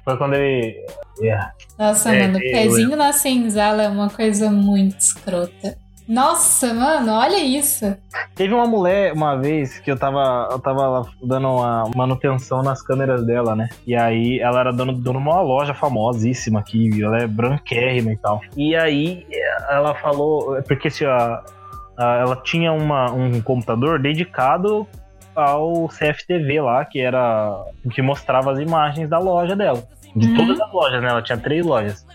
Foi quando ele. Yeah. Nossa, É, mano, eu- pezinho na senzala é uma coisa muito escrota. Nossa, mano, olha isso. Teve uma mulher uma vez que eu tava, eu tava dando uma manutenção nas câmeras dela, né? E aí ela era dona, dona de uma loja famosíssima aqui, ela é branquérrima e tal. E aí ela falou, porque se a, a- ela tinha uma, um computador dedicado ao CFTV lá, que era que mostrava as imagens da loja dela. De Uhum. todas as lojas, né? Ela tinha três lojas.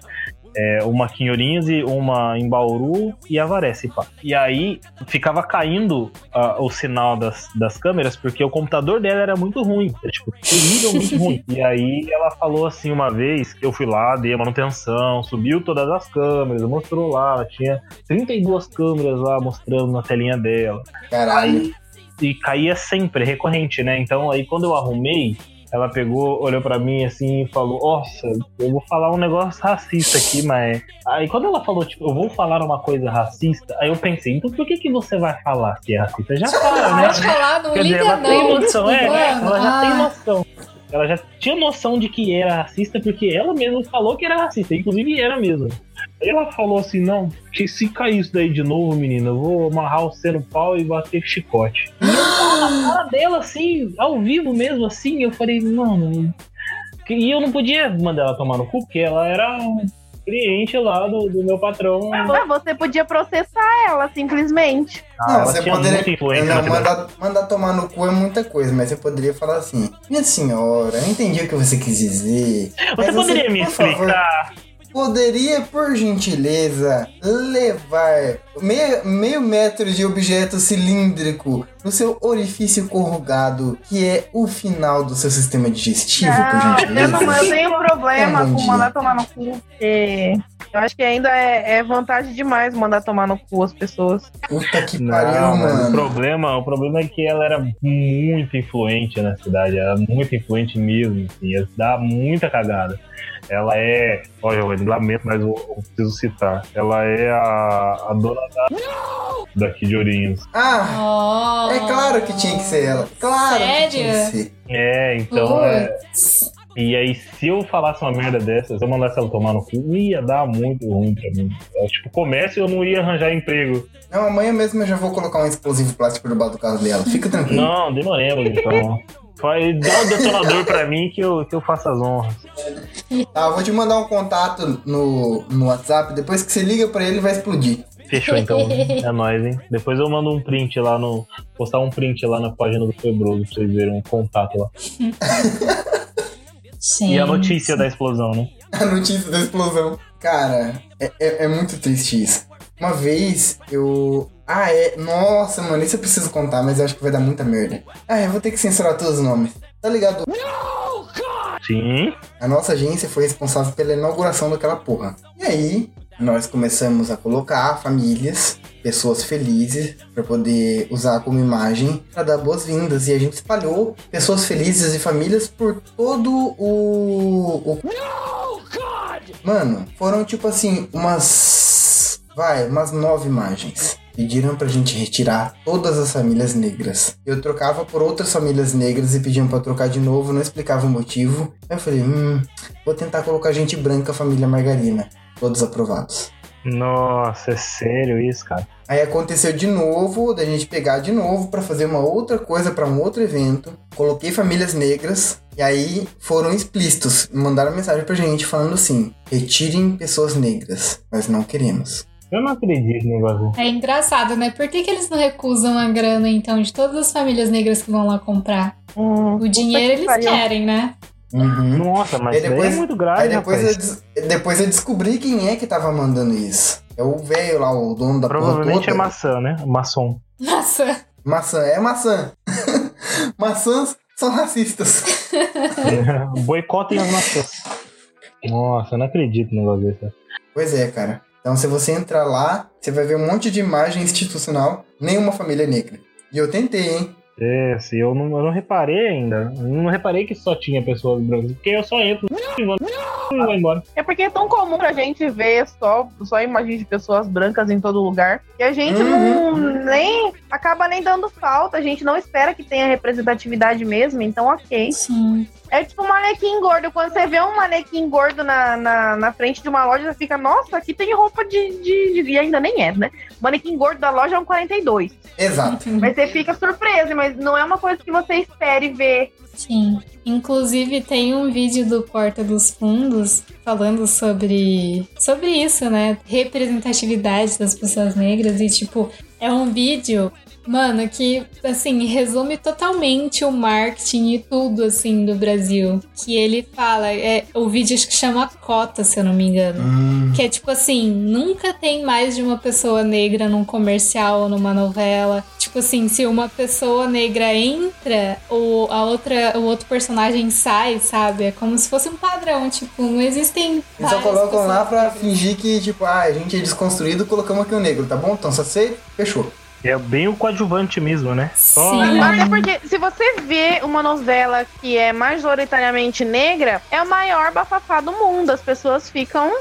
É, uma aqui em Ourinhos e uma em Bauru e Avaré, se pá. E aí ficava caindo ah, o sinal das, das câmeras porque o computador dela era muito ruim. Era, tipo, terrivelmente ruim. E aí ela falou assim uma vez que eu fui lá, dei a manutenção, subiu todas as câmeras, mostrou lá, ela tinha 32 câmeras lá mostrando na telinha dela. Caralho. Aí, e caía sempre, recorrente, né? Então aí quando eu arrumei, ela pegou, olhou pra mim assim e falou: Nossa, eu vou falar um negócio racista aqui, mas. Aí quando ela falou, tipo, eu vou falar uma coisa racista, aí eu pensei, então por que, que você vai falar se é racista? Já fala, né? Pode falar, não Quer dizer, liga ela tem não. noção, é, ela já tem ah, noção. Ela já tinha noção de que era racista, porque ela mesma falou que era racista, inclusive era mesmo. Ela falou assim, não, que se cair isso daí de novo, menina, eu vou amarrar você no pau e bater chicote. E eu na cara dela, assim, ao vivo mesmo, assim, eu falei, mano... que- E eu não podia mandar ela tomar no cu, porque ela era cliente lá do, do meu patrão. Ah, você podia processar ela, simplesmente. Ah, Não, ela você poderia. Não, mandar, mandar tomar no cu é muita coisa, mas você poderia falar assim: Minha senhora, eu entendi o que você quis dizer. Você poderia me por favor, explicar? Poderia, por gentileza, levar meio, meio metro de objeto cilíndrico no seu orifício corrugado, que é o final do seu sistema digestivo, por Não, gentileza? eu, não, eu tenho problema É um com mandar tomar no cu. porque Eu acho que ainda é, é vantagem demais mandar tomar no cu as pessoas. Puta que Não, pariu, mas o mano. problema, o problema é que ela era muito influente na cidade, era muito influente mesmo, assim, ia dar muita cagada. Ela é, olha, eu lamento, mas eu, eu preciso citar. Ela é a, a dona da, daqui de Ourinhos. Ah, Oh. é claro que tinha que ser ela. Claro que tinha que Sério? ser. É, então, é, Putz. E aí se eu falasse uma merda dessa, se eu mandasse ela tomar no cu, ia dar muito ruim pra mim. É, tipo, comércio eu não ia arranjar emprego. Não, amanhã mesmo eu já vou colocar um explosivo plástico debaixo do carro dela. Fica tranquilo. Não, demoremos, então. Vai, dá o detonador pra mim que eu, que eu faço as honras. Tá, eu vou te mandar um contato no, no WhatsApp. Depois que você liga pra ele, vai explodir. Fechou então. É nóis, hein? Depois eu mando um print lá no. Postar um print lá na página do Febroso pra vocês verem um contato lá. E a notícia da explosão, né? A notícia da explosão. Cara, é, é, é muito triste isso. Uma vez eu. Ah, é. Nossa, mano, isso eu preciso contar, mas eu acho que vai dar muita merda. Ah, eu vou ter que censurar todos os nomes. Tá ligado? Sim. A nossa agência foi responsável pela inauguração daquela porra. E aí, nós começamos a colocar famílias, pessoas felizes, pra poder usar como imagem pra dar boas-vindas. E a gente espalhou pessoas felizes e famílias por todo o. o... Mano, foram tipo assim, umas. Vai, umas nove imagens. Pediram pra gente retirar todas as famílias negras. Eu trocava por outras famílias negras e pediam pra trocar de novo, não explicava o motivo. Aí eu falei, hum, vou tentar colocar gente branca, família margarina. Todos aprovados. Nossa, é sério isso, cara. Aí aconteceu de novo, da gente pegar de novo pra fazer uma outra coisa pra um outro evento. Coloquei famílias negras e aí foram explícitos. Mandaram mensagem pra gente falando assim: retirem pessoas negras, nós não queremos. Eu não acredito no negócio. É engraçado, né? Por que, que eles não recusam a grana, então, de todas as famílias negras que vão lá comprar? Hum, O dinheiro que eles pariu. querem, né? Uhum. Nossa, mas Aí daí depois- é muito grave, Aí depois eu, rapaz. des- depois eu descobri quem é que tava mandando isso. É o velho lá, o dono da porra Provavelmente é maçã, né? Maçom. Nossa, Maçã, é maçã. Maçãs são racistas. Boicotem as maçãs. Nossa, eu não acredito no negócio desse. Pois é, cara. Então, se você entrar lá, você vai ver um monte de imagem institucional, nenhuma família negra. E eu tentei, hein? É, se eu não, eu não reparei ainda. Eu não reparei que só tinha pessoas brancas. Porque eu só entro e vou, e vou embora. É porque é tão comum pra gente ver só, só imagem de pessoas brancas em todo lugar que a gente não nem acaba nem dando falta, a gente não espera que tenha representatividade mesmo, então ok. Sim. É tipo um manequim gordo. Quando você vê um manequim gordo na, na, na frente de uma loja, você fica, nossa, aqui tem roupa de, de, de- E ainda nem é, né? O manequim gordo da loja é um 42. Exato. Mas você fica surpreso, mas não é uma coisa que você espere ver. Sim. Inclusive tem um vídeo do Porta dos Fundos falando sobre sobre isso, né? Representatividade das pessoas negras e tipo, é um vídeo, mano, que assim, resume totalmente o marketing e tudo assim do Brasil. Que ele fala, é o vídeo acho que chama Cota, se eu não me engano. Hum, Que é tipo assim, nunca tem mais de uma pessoa negra num comercial ou numa novela. Tipo assim, se uma pessoa negra entra, o, a outra, o outro personagem sai, sabe? É como se fosse um padrão, tipo, não existem. Eles só colocam lá pra negras. fingir que, tipo, ah, a gente é desconstruído, colocamos aqui o negro, tá bom? Então só sei, fechou. É bem o coadjuvante mesmo, né? Só Sim. Até porque, se você vê uma novela que é majoritariamente negra, é o maior bafafá do mundo. As pessoas ficam.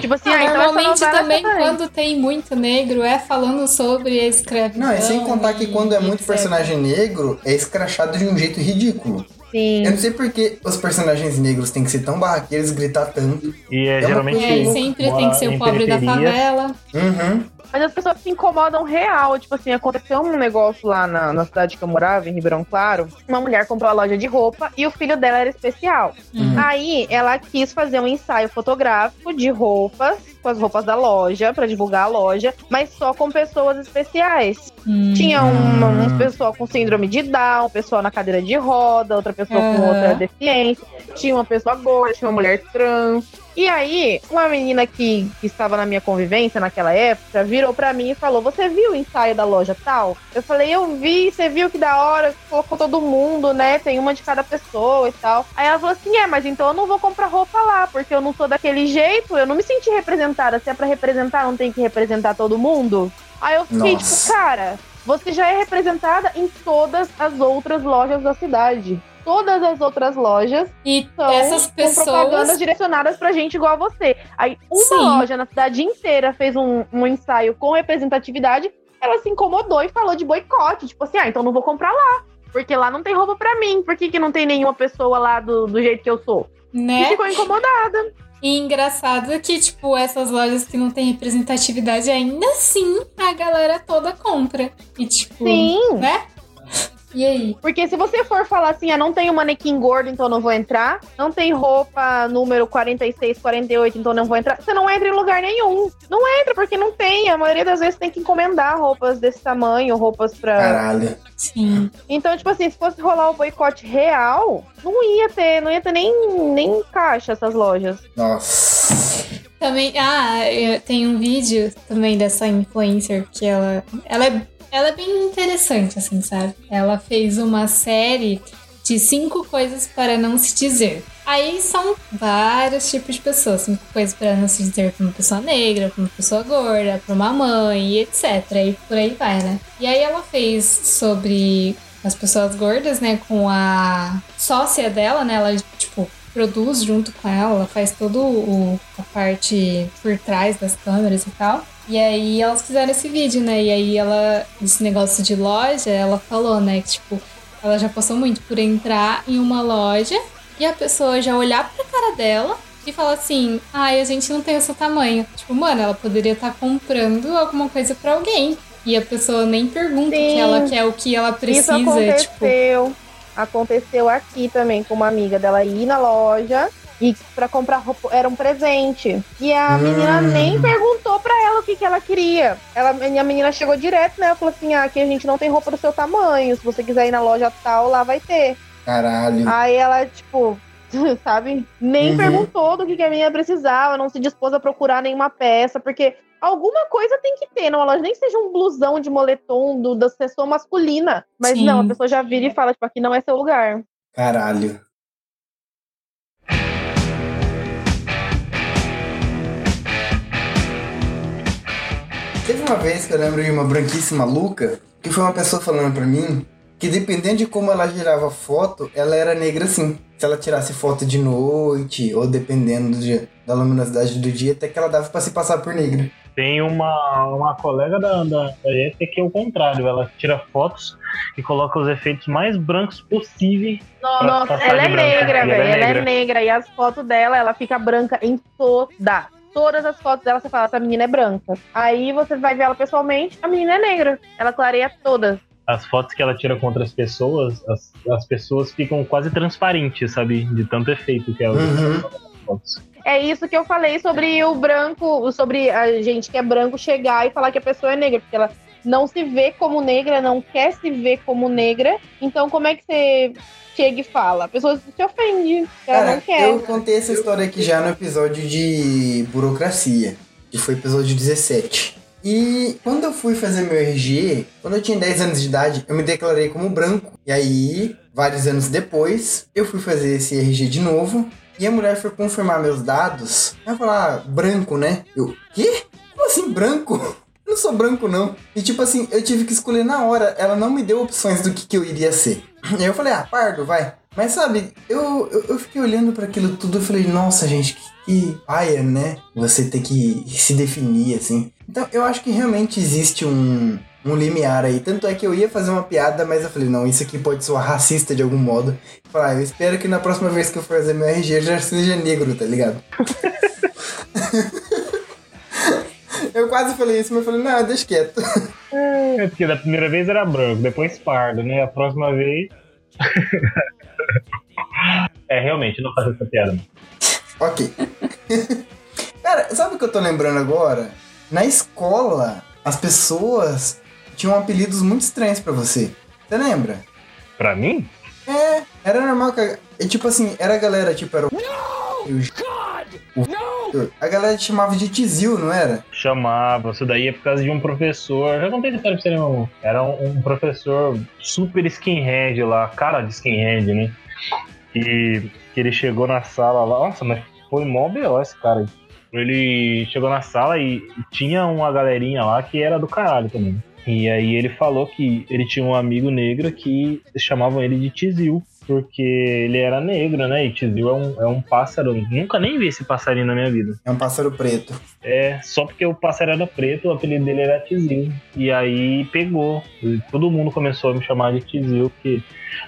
Tipo assim, ah, então Normalmente novela também, quando tem muito negro, é falando sobre a escravidão. Não, e sem contar que quando é muito etc. personagem negro, é escrachado de um jeito ridículo. Sim. Eu não sei por que os personagens negros têm que ser tão barraqueiros, gritar tanto. E é, uma geralmente. É, sempre tem que ser o pobre da favela. Uhum. Mas as pessoas se incomodam real. Tipo assim, aconteceu um negócio lá na, na cidade que eu morava, em Ribeirão Claro. Uma mulher comprou a loja de roupa e o filho dela era especial. Uhum. Aí ela quis fazer um ensaio fotográfico de roupas, com as roupas da loja, pra divulgar a loja, mas só com pessoas especiais. Hum. Tinha uma, Hum. um pessoal com síndrome de Down, um pessoal na cadeira de roda, outra pessoa com outra deficiência, tinha uma pessoa gorda, tinha uma mulher trans. E aí, uma menina que, que estava na minha convivência naquela época virou pra mim e falou: Você viu o ensaio da loja tal? Eu falei: Eu vi, você viu que da hora, colocou todo mundo, né? Tem uma de cada pessoa e tal. Aí ela falou assim: É, mas então eu não vou comprar roupa lá, porque eu não sou daquele jeito, eu não me senti representada. Se é pra representar, não tem que representar todo mundo? Aí eu fiquei Nossa. tipo, cara, você já é representada em todas as outras lojas da cidade. Todas as outras lojas E são essas com propagandas pessoas. direcionadas pra gente igual a você. Aí uma Sim. loja na cidade inteira fez um, um ensaio com representatividade, ela se incomodou e falou de boicote. Tipo assim, ah, então não vou comprar lá. Porque lá não tem roupa pra mim. Por que, que não tem nenhuma pessoa lá do, do jeito que eu sou? E Né? ficou incomodada. E engraçado que, tipo, essas lojas que não têm representatividade, ainda assim a galera toda compra. E, tipo, Sim. né? E aí? Porque se você for falar assim, ah, não tem um manequim gordo, então não vou entrar. Não tem roupa número 46, 48, então não vou entrar. Você não entra em lugar nenhum. Não entra, porque não tem. A maioria das vezes tem que encomendar roupas desse tamanho, roupas pra. Caralho. Sim. Então, tipo assim, se fosse rolar o boicote real, não ia ter, não ia ter nem, nem caixa essas lojas. Nossa. Também, ah, eu tenho um vídeo também dessa influencer que ela, ela é, ela é bem interessante, assim, sabe? Ela fez uma série de cinco coisas para não se dizer. Aí são vários tipos de pessoas. Cinco coisas para não se dizer para uma pessoa negra, para uma pessoa gorda, para uma mãe, etc. E por aí vai, né? E aí ela fez sobre as pessoas gordas, né? Com a sócia dela, né? Ela, tipo, produz junto com ela, ela faz todo o, a parte por trás das câmeras e tal. E aí elas fizeram esse vídeo, né? E aí ela, esse negócio de loja, ela falou, né? Que tipo, ela já passou muito por entrar em uma loja e a pessoa já olhar pra cara dela e falar assim, ai, a gente não tem o seu tamanho. Tipo, mano, ela poderia estar comprando alguma coisa pra alguém. E a pessoa nem pergunta o que Sim. ela quer, o que ela Isso precisa. Tipo, aconteceu. Aconteceu aqui também com uma amiga dela ir na loja e pra comprar roupa era um presente. E a Hum. menina nem perguntou pra ela o que, que ela queria. Ela, e a menina chegou direto, né? Ela falou assim: ah, aqui a gente não tem roupa do seu tamanho. Se você quiser ir na loja tal, lá vai ter. Caralho. Aí ela, tipo, sabe? Nem Uhum. perguntou do que, que a menina precisava, não se dispôs a procurar nenhuma peça, porque alguma coisa tem que ter, não? Elas nem seja um blusão de moletom do, da seção masculina. Mas Sim. não, a pessoa já vira e fala, tipo, aqui não é seu lugar. Caralho. Teve uma vez que eu lembro de uma branquice maluca, que foi uma pessoa falando pra mim que dependendo de como ela girava foto, ela era negra sim. Se ela tirasse foto de noite, ou dependendo do dia- da luminosidade do dia, até que ela dava pra se passar por negra. Tem uma, uma colega da, da, da Jéssica que é o contrário. Ela tira fotos e coloca os efeitos mais brancos possíveis. Nossa, passar ela de é negra, Ela velho. é Ela é negra. negra. E as fotos dela, ela fica branca em toda. Todas as fotos dela, você fala, essa menina é branca. Aí você vai ver ela pessoalmente, a menina é negra. Ela clareia todas. As fotos que ela tira com outras pessoas, as, as pessoas ficam quase transparentes, sabe? De tanto efeito que ela usa Uhum. fotos. É isso que eu falei sobre o branco, sobre a gente que é branco chegar e falar que a pessoa é negra, porque ela não se vê como negra, não quer se ver como negra. Então, como é que você chega e fala? A pessoa se ofende, ela Cara, não quer. eu contei essa história aqui já no episódio de burocracia, que foi episódio 17. E quando eu fui fazer meu RG, quando eu tinha 10 anos de idade, eu me declarei como branco. E aí, vários anos depois, eu fui fazer esse RG de novo. E a mulher foi confirmar meus dados. Ela falou, ah, branco, né? Eu, quê? Como assim branco? Não sou branco, não. E tipo assim, eu tive que escolher na hora. Ela não me deu opções do que, que eu iria ser. E aí eu falei, ah, pardo, vai. Mas sabe, eu, eu, eu fiquei olhando para aquilo tudo e falei, nossa, gente, que, que paia, né? Você ter que se definir, assim. Então, eu acho que realmente existe um, um limiar aí. Tanto é que eu ia fazer uma piada, mas eu falei, não, isso aqui pode soar racista de algum modo. Falar, ah, eu espero que na próxima vez que eu for fazer meu RG eu já seja negro, tá ligado? eu quase falei isso, mas eu falei, não, deixa quieto. É porque da primeira vez era branco, depois pardo, né? A próxima vez. é, realmente, não faço essa piada. não. Ok. Cara, sabe o que eu tô lembrando agora? Na escola, as pessoas tinham apelidos muito estranhos pra você. Você lembra? Pra mim? É, era normal que. a- tipo assim, era a galera, tipo, era o. e o J- A galera te chamava de Tizil, não era? Chamava, isso daí é por causa de um professor. Já contei essa história pra você, né, meu amor? Era um, um professor super skinhead lá, cara de skinhead, né? E que ele chegou na sala lá. Nossa, mas foi mó B.O. esse cara. Ele chegou na sala e tinha uma galerinha lá que era do caralho também. E aí ele falou que ele tinha um amigo negro que chamavam ele de Tizil. Porque ele era negro, né? E Tizil é um, é um pássaro. Nunca nem vi esse passarinho na minha vida. É um pássaro preto. É, só porque o pássaro era preto, o apelido dele era Tizil. E aí pegou. E todo mundo começou a me chamar de Tizil, porque,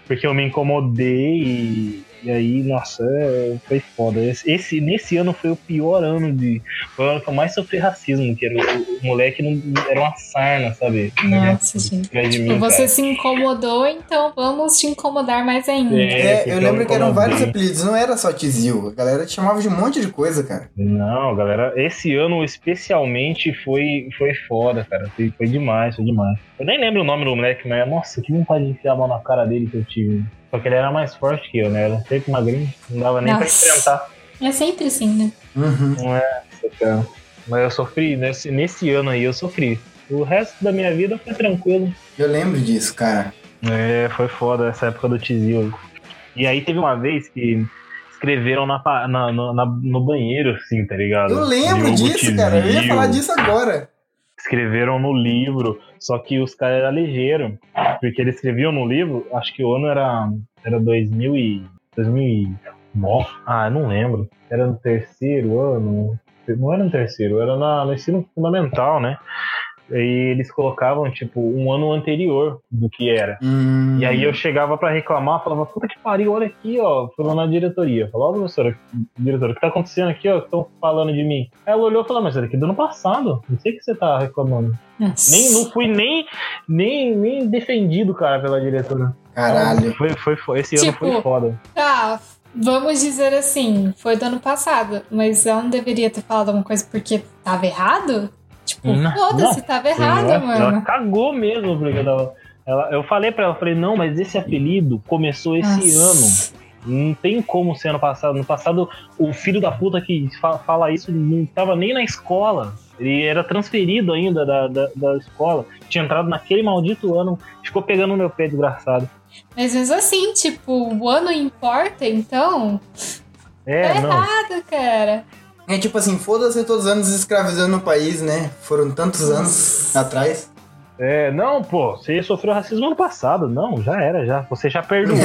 porque eu me incomodei e, e aí, nossa, é, foi foda. Esse, esse- nesse ano foi o pior ano de. Foi o ano que eu mais sofri racismo, que era o, o moleque não, era uma sarna, sabe? Nossa, gente. Tipo, mim, você cara. se incomodou, então vamos te incomodar mais ainda. É, É, eu lembro que eram vários apelidos, não era só Tizil. A galera te chamava de um monte de coisa, cara. Não, galera, esse ano especialmente foi, foi foda, cara. Foi, foi demais, foi demais. Eu nem lembro o nome do moleque, mas nossa, que vontade de enfiar a mão na cara dele que eu tive. Só que ele era mais forte que eu, né? Era sempre magrinho, não dava nem pra Nossa. enfrentar. É sempre assim, né? Uhum. Não é, cara. Mas eu sofri, nesse, nesse ano aí eu sofri. O resto da minha vida foi tranquilo. Eu lembro disso, cara. É, foi foda essa época do Tizil. E aí teve uma vez que escreveram na, na- no, na- no banheiro, assim, tá ligado? Eu lembro Diogo disso, cara. Eu ia Tizil. falar disso agora. escreveram no livro, só que os caras eram ligeiros, porque eles escreviam no livro, acho que o ano era, era 2000 e, 2009, ah, não lembro, era no terceiro ano, não era no terceiro, era na, no ensino fundamental, né? E eles colocavam, tipo, um ano anterior do que era. Hum. E aí eu chegava pra reclamar, falava, puta que pariu, olha aqui, ó. Fui lá na diretoria. Falou, ó, professora, diretora, o que tá acontecendo aqui, ó? Que estão falando de mim. Aí ela olhou e falou, mas é daqui do ano passado. Não sei o que você tá reclamando. Nossa. Nem, não fui nem, nem, nem defendido, cara, pela diretora. Caralho. Foi, foi, foi, esse ano Tipo, foi foda. Tá, vamos dizer assim, foi do ano passado, mas ela não deveria ter falado alguma coisa porque tava errado? Tipo, Não, foda-se, tava errado, ela, mano. ela cagou mesmo, porque eu, tava- ela, eu falei pra ela, falei, não, mas esse apelido começou esse ano. Nossa. Não tem como ser ano passado. No passado, o filho da puta que fa- fala isso não tava nem na escola. Ele era transferido ainda da, da, da escola. Tinha entrado naquele maldito ano. Ficou pegando no meu pé, desgraçado. Mas mesmo assim, tipo, o ano importa, então? É, tá não. errado, cara. É tipo assim, foda-se todos os anos escravizando o país, né? Foram tantos anos atrás. É, não, pô, você sofreu racismo ano passado. Não, já era, já. Você já perdoou.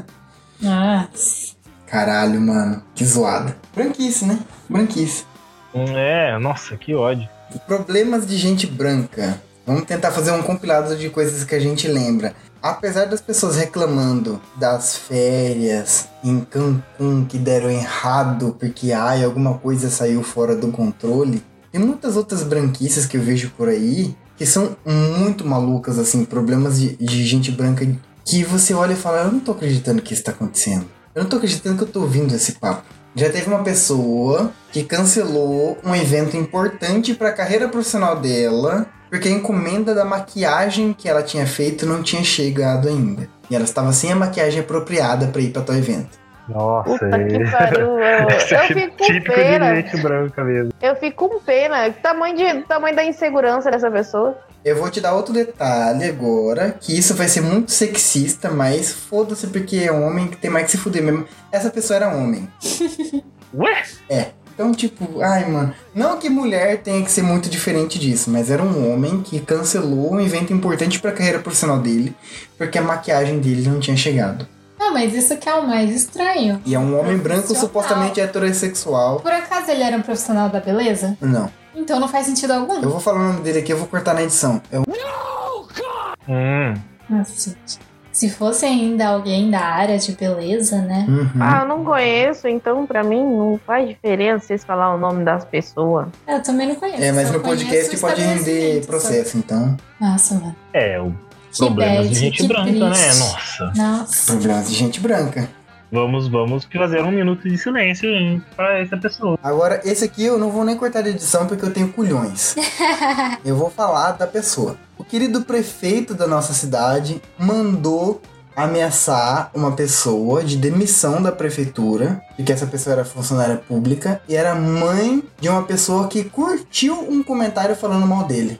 Nossa. Caralho, mano. Que zoada. Branquice, né? Branquice. é, nossa, que ódio. Problemas de gente branca. Vamos tentar fazer um compilado de coisas que a gente lembra. Apesar das pessoas reclamando das férias em Cancún que deram errado porque ai, alguma coisa saiu fora do controle, tem muitas outras branquices que eu vejo por aí que são muito malucas, assim, problemas de, de gente branca que você olha e fala: Eu não tô acreditando que isso tá acontecendo. Eu não tô acreditando que eu tô ouvindo esse papo. Já teve uma pessoa que cancelou um evento importante para a carreira profissional dela porque a encomenda da maquiagem que ela tinha feito não tinha chegado ainda. E ela estava sem a maquiagem apropriada para ir para tal evento. Nossa, Puta que é- pariu. Eu, é fico com típico pena. de gente branca mesmo. Eu fico com pena. Que tamanho, de, tamanho da insegurança dessa pessoa. Eu vou te dar outro detalhe agora, que isso vai ser muito sexista, mas foda-se porque é homem que tem mais que se fuder mesmo. Essa pessoa era homem. Ué? Então, tipo, ai, mano. Não que mulher tenha que ser muito diferente disso, mas era um homem que cancelou um evento importante pra carreira profissional dele, porque a maquiagem dele não tinha chegado. Não, mas isso que é o mais estranho. E é um homem branco supostamente heterossexual. Por acaso ele era um profissional da beleza? Não. Então não faz sentido algum. Eu vou falar o nome dele aqui, eu vou cortar na edição. É o Hum, Nossa, gente. Se fosse ainda alguém da área de beleza, né? Uhum. Ah, eu não conheço, então pra mim não faz diferença vocês falar o nome das pessoas. Eu também não conheço. É, mas no podcast pode render processo, então. Nossa, mano. é, o Que problemas de gente que branca, né? triste. Nossa. Nossa. Problemas de gente branca. Vamos, vamos fazer um minuto de silêncio hein, pra essa pessoa. Agora, esse aqui eu não vou nem cortar a edição porque eu tenho culhões. eu vou falar da pessoa. O querido prefeito da nossa cidade mandou ameaçar uma pessoa de demissão da prefeitura, porque essa pessoa era funcionária pública e era mãe de uma pessoa que curtiu um comentário falando mal dele.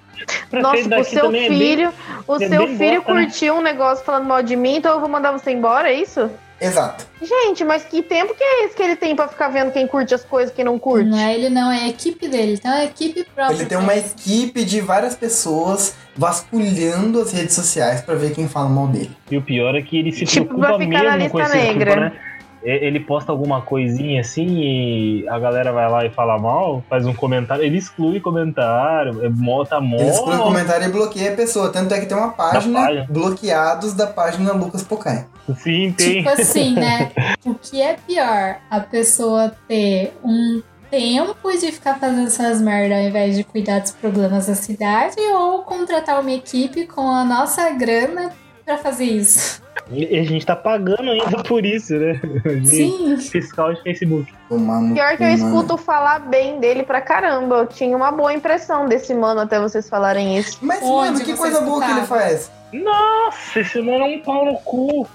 Prefeito Nossa, o seu também é bem- filho, o é seu filho bosta, né? curtiu um negócio falando mal de mim, então eu vou mandar você embora, é isso? Exato. Gente, mas que tempo que é esse que ele tem pra ficar vendo quem curte as coisas e quem não curte? Não é ele, não, é a equipe dele. Então é a equipe própria. Ele tem uma equipe de várias pessoas vasculhando as redes sociais pra ver quem fala mal dele. E o pior é que ele se Tipo, preocupa mesmo com esse negra. assunto, né? Ele posta alguma coisinha assim e a galera vai lá e fala mal, faz um comentário, ele exclui comentário, é mó, tá mó. Ele exclui o comentário e bloqueia a pessoa. Tanto é que tem uma página página. bloqueados da página Lucas Pocai. Sim, tem. Tipo assim, né? O que é pior? A pessoa ter um tempo de ficar fazendo essas merda ao invés de cuidar dos problemas da cidade ou contratar uma equipe com a nossa grana pra fazer isso. E a gente tá pagando ainda por isso, né? De Sim. Fiscal de Facebook. Tomar no Pior que eu mano. escuto falar bem dele pra caramba. Eu tinha uma boa impressão desse mano até vocês falarem isso. Mas, Onde mano, que coisa boa que ele escutava? faz. Nossa, esse mano é um pau no cu.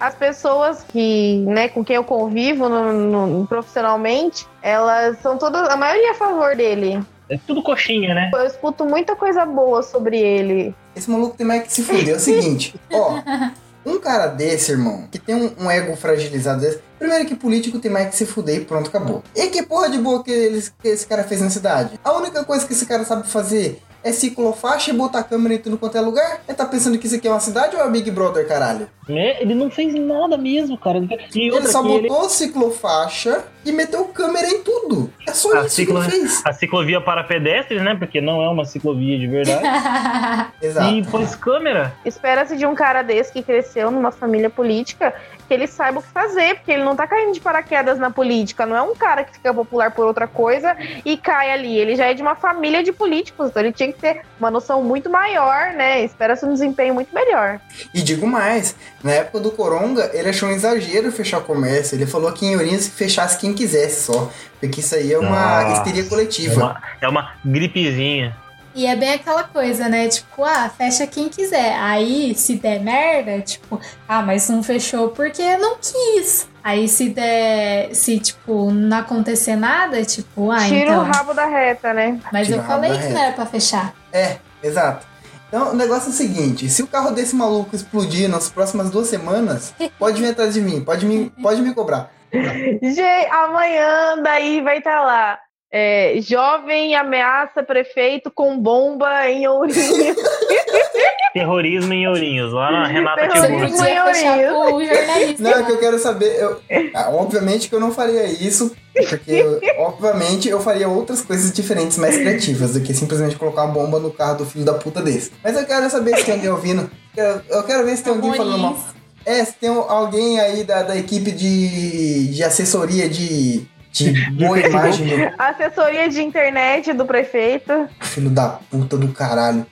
As pessoas que, né, com quem eu convivo no- no- profissionalmente, elas são todas, a maioria é a favor dele. É tudo coxinha, né? Eu escuto muita coisa boa sobre ele. Esse maluco tem mais que se fuder. É o seguinte, ó. Um cara desse, irmão, que tem um, um ego fragilizado desse. Primeiro que político tem mais que se fuder e pronto, acabou. E que porra de boa que, eles, que esse cara fez na cidade? A única coisa que esse cara sabe fazer é ciclofaixa e botar câmera em tudo quanto é lugar? Ele tá pensando que isso aqui é uma cidade ou é Big Brother, caralho? É, ele não fez nada mesmo, cara. E Ele só que ele- botou ciclofaixa e meteu câmera em tudo. É só A isso que ele ciclo- fez. a ciclovia para pedestres, né? Porque não é uma ciclovia de verdade. Exato. e pôs câmera. Espera-se de um cara desse que cresceu numa família política que ele saiba o que fazer, porque ele não tá caindo de paraquedas na política. Não é um cara que fica popular por outra coisa e cai ali. Ele já é de uma família de políticos, então ele tinha que ter uma noção muito maior, né? Espera-se um desempenho muito melhor. E digo mais, na época do Coronga, ele achou um exagero fechar o comércio. Ele falou que em Ourinhos fechasse quem quisesse só. Porque isso aí é uma Nossa, histeria É coletiva. uma, é uma gripezinha. E é bem aquela coisa, né? Tipo, ah, fecha quem quiser. Aí, se der merda, tipo, ah, mas não fechou porque não quis. Aí, se der, se, tipo, não acontecer nada, tipo, ah, Tira então. o rabo da reta, né? Mas Tira eu falei que reta. não era pra fechar. É, exato. Então, o negócio é o seguinte: se o carro desse maluco explodir nas próximas duas semanas, pode vir atrás de mim, pode me, pode me cobrar. Gente, amanhã daí vai estar lá. É, jovem ameaça prefeito com bomba em Ourinho. Terrorismo em Ourinhos, lá na Renata Terrorismo. Você Tiburcio. podia fechar Maioria. com o jornalista. Não, é que eu quero saber. eu- ah, obviamente que eu não faria isso, porque eu- obviamente eu faria outras coisas diferentes, mais criativas, do que simplesmente colocar uma bomba no carro do filho da puta desse. Mas eu quero saber se tem alguém ouvindo. Eu, eu quero ver se tem alguém falando mal. É, se tem alguém aí da, da equipe de, de assessoria de, de boa imagem do Assessoria de internet do prefeito. filho da puta do caralho.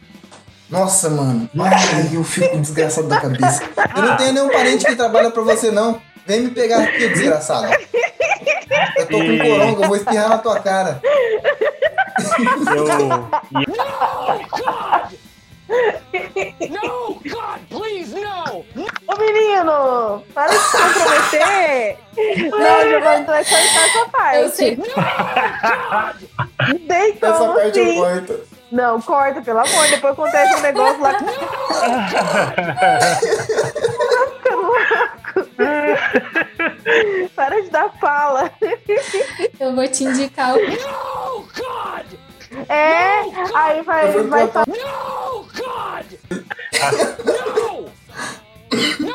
Nossa, mano. Ai, eu fico desgraçado da cabeça. Eu não tenho nenhum parente que trabalha pra você, não. Vem me pegar aqui, desgraçado. Eu tô com coronga, eu vou espirrar na tua cara. Eu, No, God, please, no! Ô menino, para de se comprometer. Não, Giovanni, tu vai cortar essa parte. Eu sei. Tem Essa parte eu sim. corto. Não, corta, pelo amor. Depois acontece um negócio lá. Para de dar fala. Eu vou te indicar o. No, God! É, aí vai, Eu vai. No, God! No!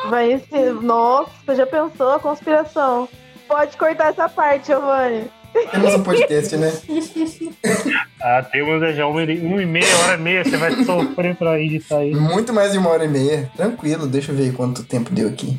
Vai ser. Nossa, você já pensou a conspiração? Pode cortar essa parte, Giovanni. Temos um podcast, né? ah, temos já uma, e- uma e meia, hora e meia, você vai sofrer pra editar aí. Muito mais de uma hora e meia. Tranquilo, deixa eu ver quanto tempo deu aqui.